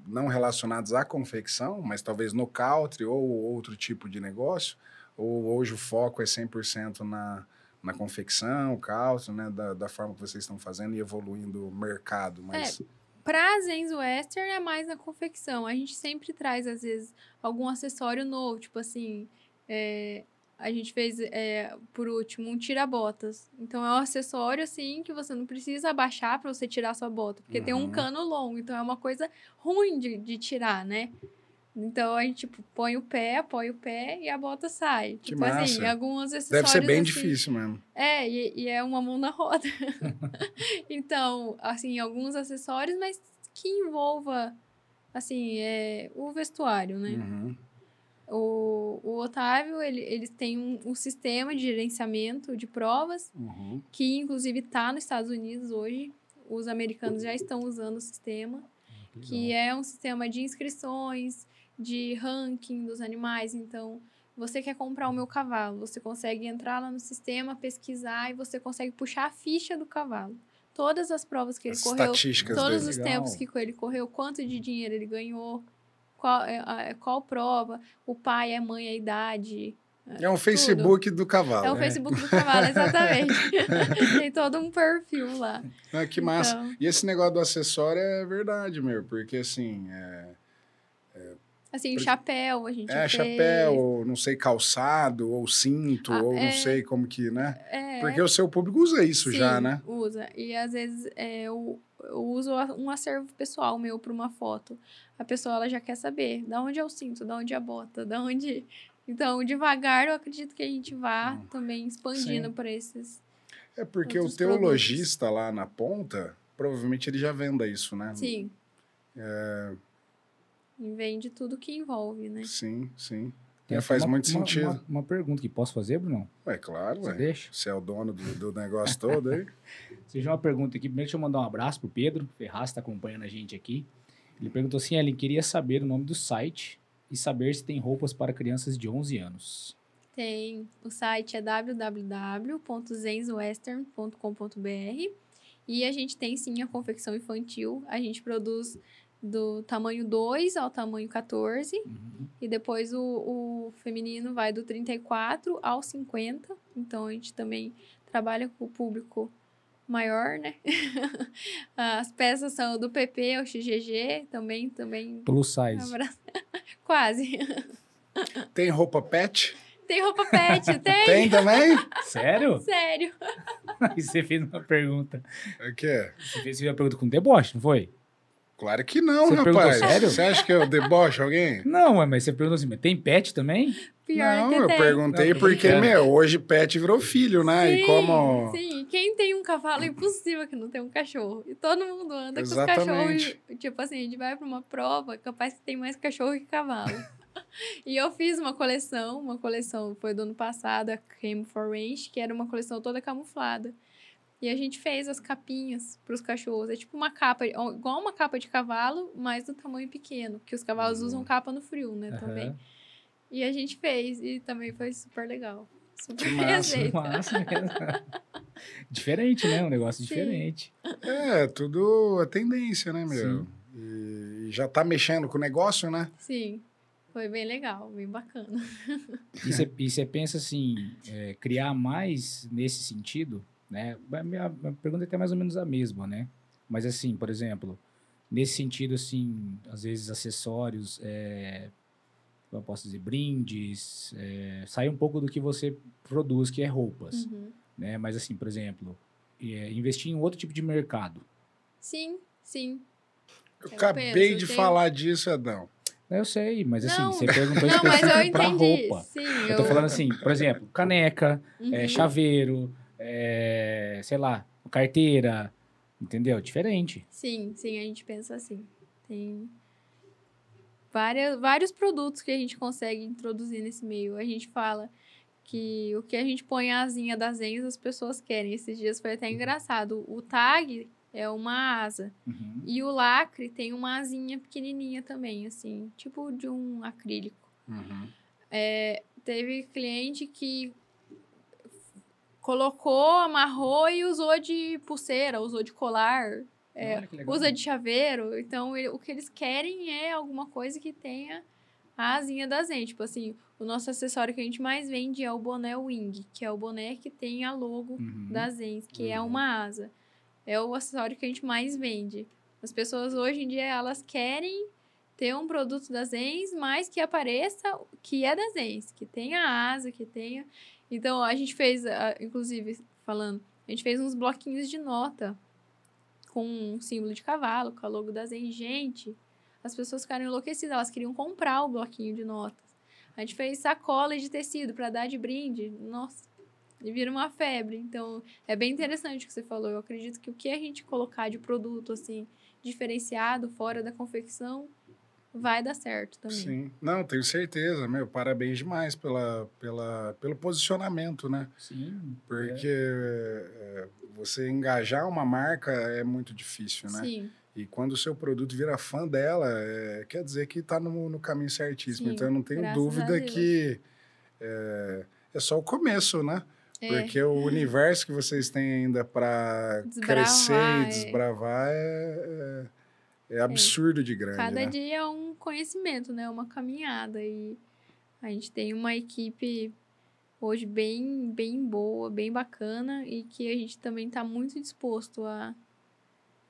não relacionados à confecção, mas talvez no country ou outro tipo de negócio? Ou hoje o foco é 100% na, na confecção, country, né? Da, da forma que vocês estão fazendo e evoluindo o mercado, mas... Pra Zenz Western é mais na confecção. A gente sempre traz, às vezes, algum acessório novo. Tipo assim, é, a gente fez, é, por último, um tira-botas. Então é um acessório, assim, que você não precisa abaixar pra você tirar sua bota. Porque tem um Uhum. cano longo. Então é uma coisa ruim de, de tirar, né? Então a gente, tipo, põe o pé, apoia o pé e a bota sai. Que tipo assim, massa. alguns acessórios. Deve ser bem assim, difícil mesmo. é, e, e é uma mão na roda. então, assim, alguns acessórios, mas que envolva, assim, é, o vestuário, né? Uhum. O, o Otávio, ele, eles têm um, um sistema de gerenciamento de provas, Uhum. que inclusive está nos Estados Unidos hoje. Os americanos já estão usando o sistema, que é um sistema de inscrições, de ranking dos animais. Então, você quer comprar o meu cavalo, você consegue entrar lá no sistema, pesquisar e você consegue puxar a ficha do cavalo. Todas as provas que ele As correu, todos os Legal. tempos que ele correu, quanto de dinheiro ele ganhou, qual, é, a- qual prova, o pai, a mãe, a idade. É um Facebook do cavalo. É o É. Facebook do cavalo, exatamente. Tem todo um perfil lá. Ah, que massa. Então, E esse negócio do acessório é verdade, meu, porque assim, é, assim, Por- chapéu, a gente é fez. chapéu, não sei, calçado, ou cinto, Ah, ou não é. sei como que, né? É, Porque o seu público usa isso já, Sim, né? usa. E às vezes é, eu, eu uso um acervo pessoal meu para uma foto. A pessoa ela já quer saber da onde é o cinto, da onde é a bota, da onde. Então, devagar, eu acredito que a gente vá Hum. também expandindo para esses. É porque o teu produtos. lá na ponta, provavelmente ele já venda isso, né? Sim. E vende tudo que envolve, né? Sim, sim. Tem É, até faz uma- muito uma- sentido. Uma, uma pergunta que posso fazer, Bruno? É claro, Você ué. deixa? Você é o dono do, do negócio todo aí. Seja uma pergunta aqui. Primeiro, deixa eu mandar um abraço pro Pedro Ferraz, que está acompanhando a gente aqui. Ele perguntou assim: Ellen, queria saber o nome do site e saber se tem roupas para crianças de 11 anos. Tem. O site é www.zenswestern.com.br e a gente tem sim a confecção infantil. A gente produz do tamanho 2 ao tamanho 14 Uhum. e depois o, o feminino vai do 34 ao 50. Então a gente também trabalha com o público maior, né? As peças são do PP ao XGG, também, também. Plus size. Quase. Tem roupa pet? Tem roupa pet, tem? Tem também? Sério? Sério. Aí você fez uma pergunta. O quê? Você fez uma pergunta com deboche, não foi? Claro que não, Você perguntou rapaz. sério? Você acha que eu debocho alguém? Não, mas você perguntou assim: mas tem pet também? Pior não, que eu tem. perguntei Não, porque, meu, hoje pet virou filho, né? Sim, e como. Sim, quem tem um cavalo é impossível que não tenha um cachorro. E todo mundo anda Exatamente. com os cachorros. Tipo assim, a gente vai pra uma prova, capaz que tem mais cachorro que cavalo. e eu fiz uma coleção, uma coleção foi do ano passado, a Came for Range, que era uma coleção toda camuflada. E a gente fez as capinhas pros cachorros. É tipo uma capa, igual uma capa de cavalo, mas do tamanho pequeno. Porque os cavalos usam capa no frio, né? Aham. Também. E a gente fez, e também foi super legal. Super Que massa. Massa mesmo. diferente, né? Um negócio Sim. diferente. É, tudo é tendência, né, meu? Sim. E, já tá mexendo com o negócio, né? Sim, foi bem legal, bem bacana. E você- E você pensa assim, é, criar mais nesse sentido, né? A minha, pergunta é até mais ou menos a mesma, né? Mas assim, por exemplo, nesse sentido, assim, às vezes acessórios, é, como eu posso dizer, brindes, é, sai um pouco do que você produz, que é roupas, Uhum. né? Mas assim, por exemplo, é, investir em outro tipo de mercado. Sim, sim. Eu Eu acabei penso, de tem- falar disso, Adão. Eu sei, mas assim, Não. você perguntou Não, mas eu específico roupa. Sim, Eu tô falando assim, por exemplo, caneca, é, Uhum. chaveiro, é, sei lá, carteira, Entendeu? Diferente. Sim, sim, a gente pensa assim. Tem várias, vários produtos que a gente consegue introduzir nesse meio. A gente fala que o que a gente põe a asinha das enzas, as pessoas querem. Esses dias foi até engraçado. O tag é uma asa. Uhum. E o lacre tem uma asinha pequenininha também, assim, tipo de um acrílico. Uhum. É, teve cliente que colocou, amarrou e usou de pulseira, usou de colar, é, usa de chaveiro. Então, ele- o que eles querem é alguma coisa que tenha a asinha da Zen. Tipo assim, o nosso acessório que a gente mais vende é o boné Wing, que é o boné que tem a logo Uhum. da Zen, que é Uhum. uma asa. É o acessório que a gente mais vende. As pessoas hoje em dia, elas querem ter um produto da Zens, mas que apareça que é da Zens, que tenha asa, que tenha... Então, a gente fez, inclusive, falando, a gente fez uns bloquinhos de nota com um símbolo de cavalo, com a logo da Zen. Gente, as pessoas ficaram enlouquecidas, elas queriam comprar o bloquinho de notas. A gente fez sacolas de tecido para dar de brinde. Nossa, e vira uma febre. Então, é bem interessante o que você falou. Eu acredito que o que a gente colocar de produto, assim, diferenciado, fora da confecção, vai dar certo também. Sim. Não, tenho certeza, meu. Parabéns demais pela, pela, pelo posicionamento, né? Sim. Porque é, você engajar uma marca é muito difícil, né? Sim, E quando o seu produto vira fã dela, é, quer dizer que está no, no caminho certíssimo. Sim, então eu não tenho dúvida que é, é só o começo, né? é. Porque o universo que vocês têm ainda para crescer é. e desbravar é, é, é absurdo de grande. Cada né? dia é um conhecimento, né? Uma caminhada. E a gente tem uma equipe hoje bem, bem boa, bem bacana e que a gente também está muito disposto a,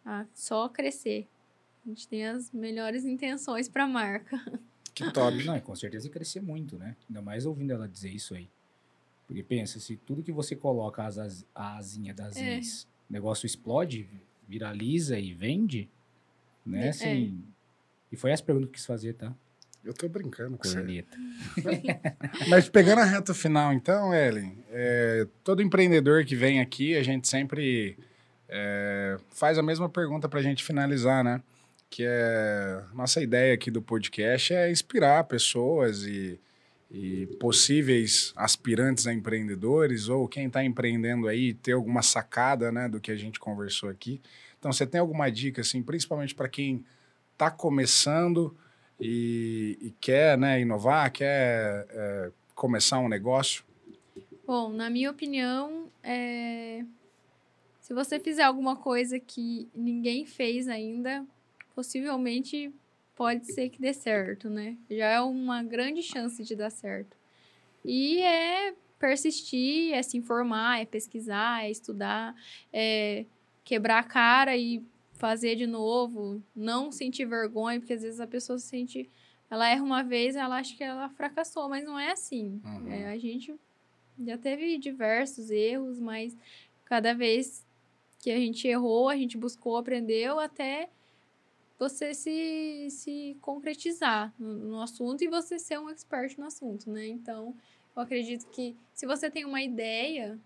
a só crescer. A gente tem as melhores intenções para a marca. Que top. Não, e com certeza crescer muito, né? Ainda mais ouvindo ela dizer isso aí. Porque pensa, se tudo que você coloca as, as, a asinha das É. ins, o negócio explode, viraliza e vende, né? É. Assim. E foi essa pergunta que eu quis fazer, tá? Eu tô brincando com você. Corneta. Mas pegando a reta final, então, Ellen, é, todo empreendedor que vem aqui, a gente sempre é, faz a mesma pergunta para a gente finalizar, né? Que é nossa ideia aqui do podcast é inspirar pessoas e, e possíveis aspirantes a empreendedores ou quem está empreendendo aí ter alguma sacada, né, do que a gente conversou aqui. Então, você tem alguma dica, assim, principalmente para quem está começando e, e quer, né, inovar, quer é, começar um negócio? Bom, na minha opinião, é... se você fizer alguma coisa que ninguém fez ainda, possivelmente pode ser que dê certo, né? Já é uma grande chance de dar certo. E é persistir, é se informar, é pesquisar, é estudar, é quebrar a cara e fazer de novo, não sentir vergonha, porque às vezes a pessoa se sente. Ela erra uma vez, ela acha que ela fracassou, mas não é assim. Uhum. É, a gente já teve diversos erros, mas cada vez que a gente errou, a gente buscou, aprendeu até você se, se concretizar no, no assunto e você ser um expert no assunto, né? Então, eu acredito que se você tem uma ideia,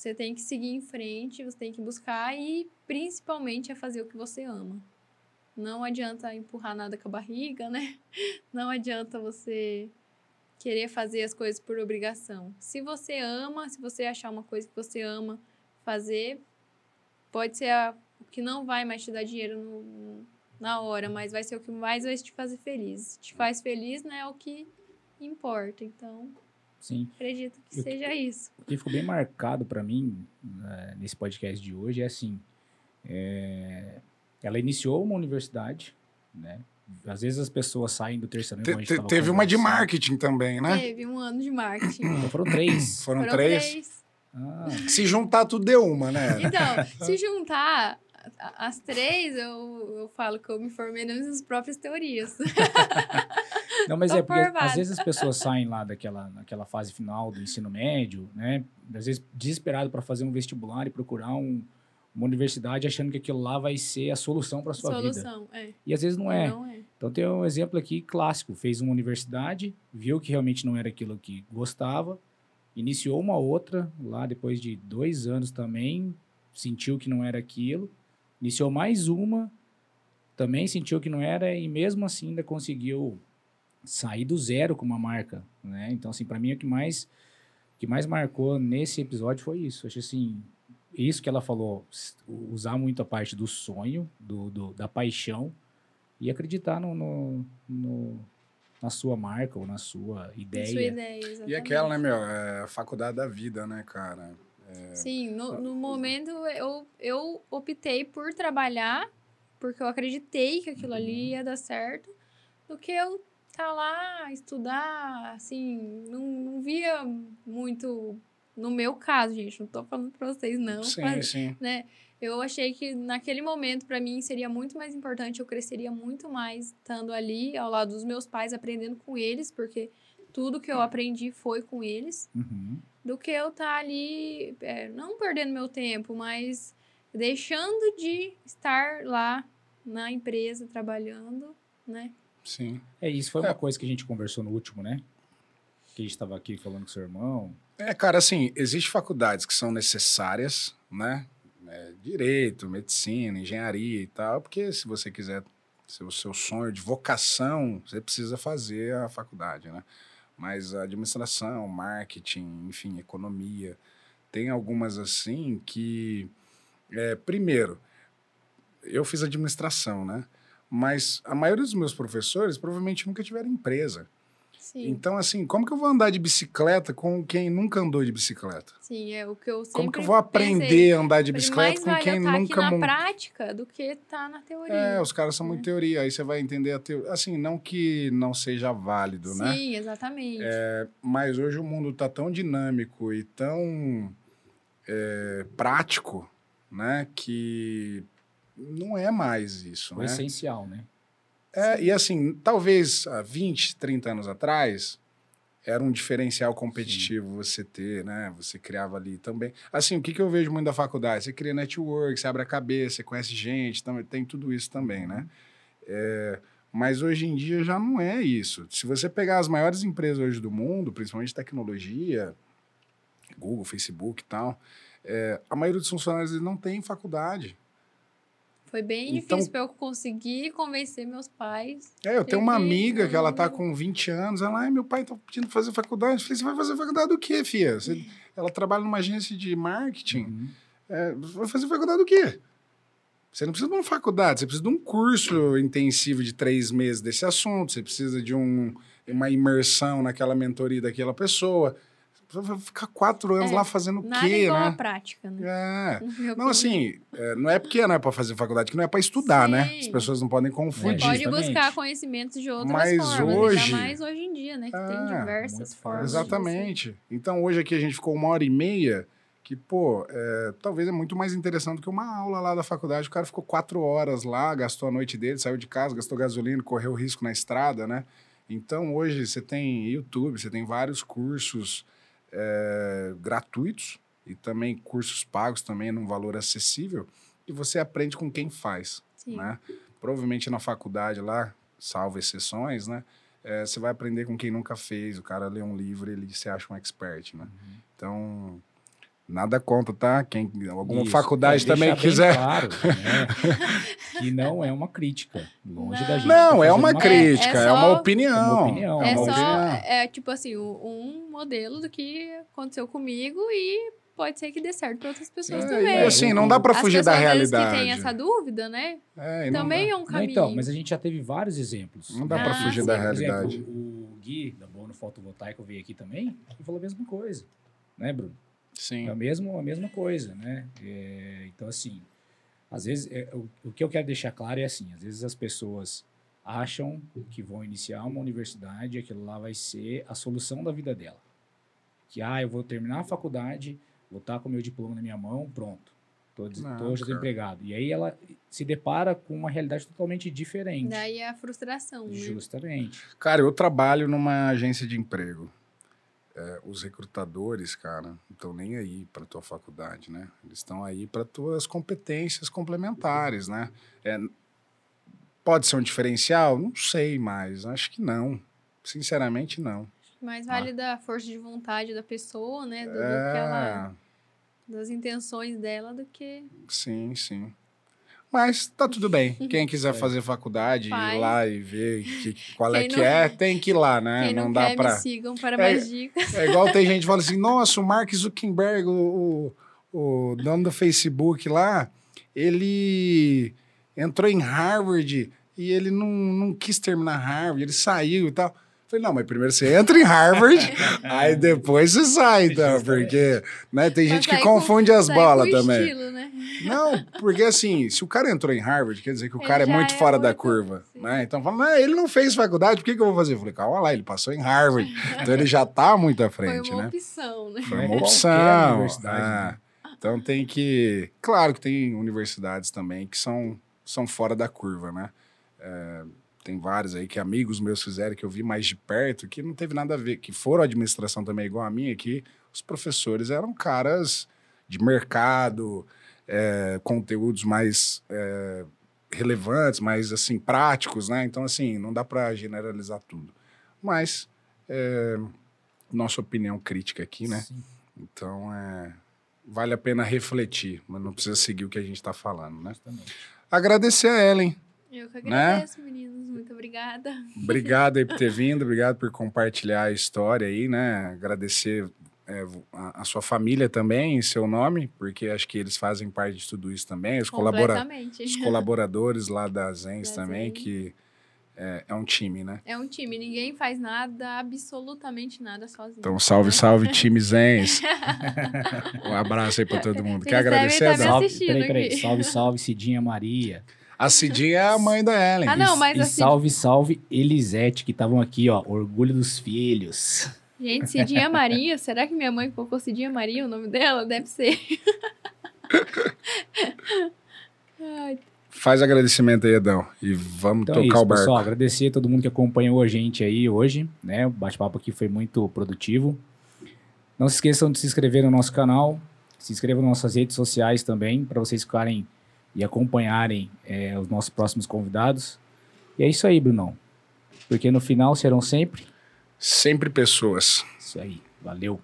você tem que seguir em frente, você tem que buscar e principalmente é fazer o que você ama. Não adianta empurrar nada com a barriga, né? Não adianta você querer fazer as coisas por obrigação. Se você ama, se você achar uma coisa que você ama fazer, pode ser o que não vai mais te dar dinheiro no- na hora, mas vai ser o que mais vai te fazer feliz. Te faz feliz, né, é o que importa. Então, Sim. acredito que Eu- seja isso. O que ficou bem marcado para mim né, nesse podcast de hoje é assim: é, ela iniciou uma universidade, né? Às vezes as pessoas saem do terceiro ano, Te- te- teve uma de marketing também, né? Teve um ano de marketing. Então foram três. Foram, Foram três. Ah, Se juntar, tudo deu uma, né? Então, se juntar as três, eu, eu falo que eu me formei nas minhas próprias teorias. Não, mas é porque formada. às vezes as pessoas saem lá daquela naquela fase final do ensino médio, né? Às vezes desesperado para fazer um vestibular e procurar um- uma universidade achando que aquilo lá vai ser a solução para sua vida. Solução, é. E às vezes não é. Não é. Então tem um exemplo aqui clássico, fez uma universidade, viu que realmente não era aquilo que gostava, iniciou uma outra lá depois de dois anos também, sentiu que não era aquilo, Iniciou mais uma, também sentiu que não era e mesmo assim ainda conseguiu sair do zero com uma marca, né? Então, assim, para mim o que mais que mais marcou nesse episódio foi isso. Acho assim, isso que ela falou, usar muito a parte do sonho, do, do da paixão e acreditar no, no, no, na sua marca ou na sua ideia. Sua ideia. E aquela, né, meu, é a faculdade da vida, né, cara? É... Sim, no, no momento eu, eu optei por trabalhar porque eu acreditei que aquilo ali ia dar certo, do que eu tá lá, estudar, assim, não, não via muito. No meu caso, gente, não tô falando pra vocês, não. Sim, mas, sim. Né, eu achei que naquele momento, para mim, seria muito mais importante, eu cresceria muito mais estando ali, ao lado dos meus pais, aprendendo com eles, porque tudo que eu aprendi foi com eles, uhum. do que eu estar tá ali, é, não perdendo meu tempo, mas deixando de estar lá na empresa trabalhando, né? Sim. É, isso foi uma é. coisa que a gente conversou no último, né? Que a gente estava aqui falando com seu irmão. É, cara, assim, existem faculdades que são necessárias, né? É, direito, medicina, engenharia e tal, porque se você quiser ser o seu sonho de vocação, você precisa fazer a faculdade, né? Mas a administração, marketing, enfim, economia, tem algumas assim que, é, primeiro, eu fiz administração, né? Mas a maioria dos meus professores provavelmente nunca tiveram empresa. Sim. Então, assim, como que eu vou andar de bicicleta com quem nunca andou de bicicleta? Sim, é o que eu sempre Como que eu vou aprender pensei, a andar de bicicleta com quem nunca... Mais na prática do que tá na teoria. É, os caras são muito é. teoria, aí você vai entender a teoria. Assim, não que não seja válido, Sim, né? Sim, exatamente. É, mas hoje o mundo tá tão dinâmico e tão é, prático, né, que não é mais isso. O né? essencial, né? É, e assim, talvez há 20, 30 anos atrás, era um diferencial competitivo Sim. você ter, né? Você criava ali também. Assim, o que, que eu vejo muito da faculdade? Você cria network, você abre a cabeça, você conhece gente, também, tem tudo isso também, né? É, mas hoje em dia já não é isso. Se você pegar as maiores empresas hoje do mundo, principalmente tecnologia, Google, Facebook e tal, é, a maioria dos funcionários não tem faculdade. Foi bem então, difícil para eu conseguir convencer meus pais. É, eu tenho uma amiga que ela tá com 20 anos, ela, ai, meu pai tá pedindo fazer faculdade. Eu falei, você vai fazer faculdade do quê, filha? Você, ela trabalha numa agência de marketing. Uhum. É, vai fazer faculdade do quê? Você não precisa de uma faculdade, você precisa de um curso intensivo de três meses desse assunto, você precisa de um, uma imersão naquela mentoria daquela pessoa. Vai ficar quatro anos é, lá fazendo o nada quê, igual né? a prática, né? É. Não, assim, é, não é porque não é para fazer faculdade, que não é para estudar, né? Sim. né? As pessoas não podem confundir. Você pode buscar conhecimentos de outras Mas formas, hoje, ainda mais hoje em dia, né? Que é, tem diversas formas. Exatamente. Então, hoje aqui a gente ficou uma hora e meia, que, pô, é, talvez é muito mais interessante do que uma aula lá da faculdade. O cara ficou quatro horas lá, gastou a noite dele, saiu de casa, gastou gasolina, correu risco na estrada, né? Então, hoje você tem YouTube, você tem vários cursos é, gratuitos e também cursos pagos também num valor acessível e você aprende com quem faz, Sim. né? Provavelmente na faculdade lá, salvo exceções, né? É, você vai aprender com quem nunca fez. O cara lê um livro, ele se acha um expert, né? Uhum. Então, nada conta, tá? Quem alguma Isso, faculdade também quiser. Claro, né? que não é uma crítica, longe não. da gente. Não, tá é uma, uma crítica, é, é, é, uma opinião. É, uma opinião. é, é só, opinião. é tipo assim, um modelo do que aconteceu comigo e pode ser que dê certo para outras pessoas é, também. É assim, não dá para fugir da realidade. que tem essa dúvida, né? É, também é um caminho. Não, então, mas a gente já teve vários exemplos. Não dá ah, para fugir sim. da realidade. Exemplo, o Gui, da Bono Fotovoltaico, veio aqui também e falou a mesma coisa, né, Bruno? Sim. É a mesma, a mesma coisa, né? É, então, assim, às vezes, é, o, o que eu quero deixar claro é assim, às vezes as pessoas acham que vão iniciar uma universidade e aquilo lá vai ser a solução da vida dela que ah, eu vou terminar a faculdade, vou estar com o meu diploma na minha mão, pronto. Estou desempregado. E aí ela se depara com uma realidade totalmente diferente. Daí a frustração, né? Justamente. Cara, eu trabalho numa agência de emprego. É, os recrutadores, cara, não estão nem aí para tua faculdade, né? Eles estão aí para tuas competências complementares, né? É, pode ser um diferencial? Não sei, mas acho que não. Sinceramente, não. Mais vale ah. da força de vontade da pessoa, né? Do, é... do que ela. Das intenções dela do que. Sim, sim. Mas tá tudo bem. Uhum. Quem quiser É. fazer faculdade, Faz. ir lá e ver que, qual é Quem que não- é, tem que ir lá, né? Quem não, dá quer, pra. me sigam para É- mais dicas. É igual tem gente que fala assim: nossa, o Mark Zuckerberg, o, o, o dono do Facebook lá, ele entrou em Harvard e ele não, não quis terminar Harvard, ele saiu e tal. Eu Falei, não, mas primeiro você entra em Harvard, aí depois você sai, então, porque né, tem gente que confunde as sai bolas também. Estilo, né? Não, porque assim, se o cara entrou em Harvard, quer dizer que o Ele cara é muito é fora da curva, né? Então fala, "Mas ele não fez faculdade, por que, que eu vou fazer? Eu falei, calma lá, ele passou em Harvard, então ele já tá muito à Foi frente, uma né? opção, né? Foi Não é uma opção. universidade, é. né? Então tem que. Claro que tem universidades também que são, são fora da curva, né? É, tem vários aí que amigos meus fizeram que eu vi mais de perto que não teve nada a ver, que foram administração também igual a minha, que os professores eram caras de mercado, é, conteúdos mais é, relevantes, mais assim, práticos, né? Então, assim, não dá para generalizar tudo. Mas é, nossa opinião crítica aqui, né? Sim. Então, é, vale a pena refletir, mas não precisa seguir o que a gente está falando, né? Justamente. Agradecer a Ellen. Eu que Né? agradeço, meninos. Muito obrigada. Obrigado aí por ter vindo, obrigado por compartilhar a história aí, né? Agradecer é, a, a sua família também, em seu nome, porque acho que eles fazem parte de tudo isso também, os, colabora os colaboradores lá da Zens Da também, Zens. que é, é um time, né? É um time, ninguém faz nada, absolutamente nada sozinho. Então, salve, salve, time Zens. Um abraço aí para todo mundo. Quer Eles agradecer, me Adão? Salve, peraí, peraí. Salve, salve, Cidinha Maria. A Cidinha é a mãe da Ellen. Ah, não, E- mas e assim- salve, salve, Elisete, que estavam aqui, ó. Orgulho dos filhos. Gente, Cidinha Maria, será que minha mãe colocou Cidinha Maria o nome dela? Deve ser. Ai, Faz agradecimento aí, Adão. E vamos Então é tocar isso, o barco. pessoal. Agradecer a todo mundo que acompanhou a gente aí hoje, né? O bate-papo aqui foi muito produtivo. Não se esqueçam de se inscrever no nosso canal, se inscrevam nas nossas redes sociais também, para vocês ficarem e acompanharem é, os nossos próximos convidados. E é isso aí, Brunão. Porque no final serão sempre Sempre pessoas. isso aí. Valeu.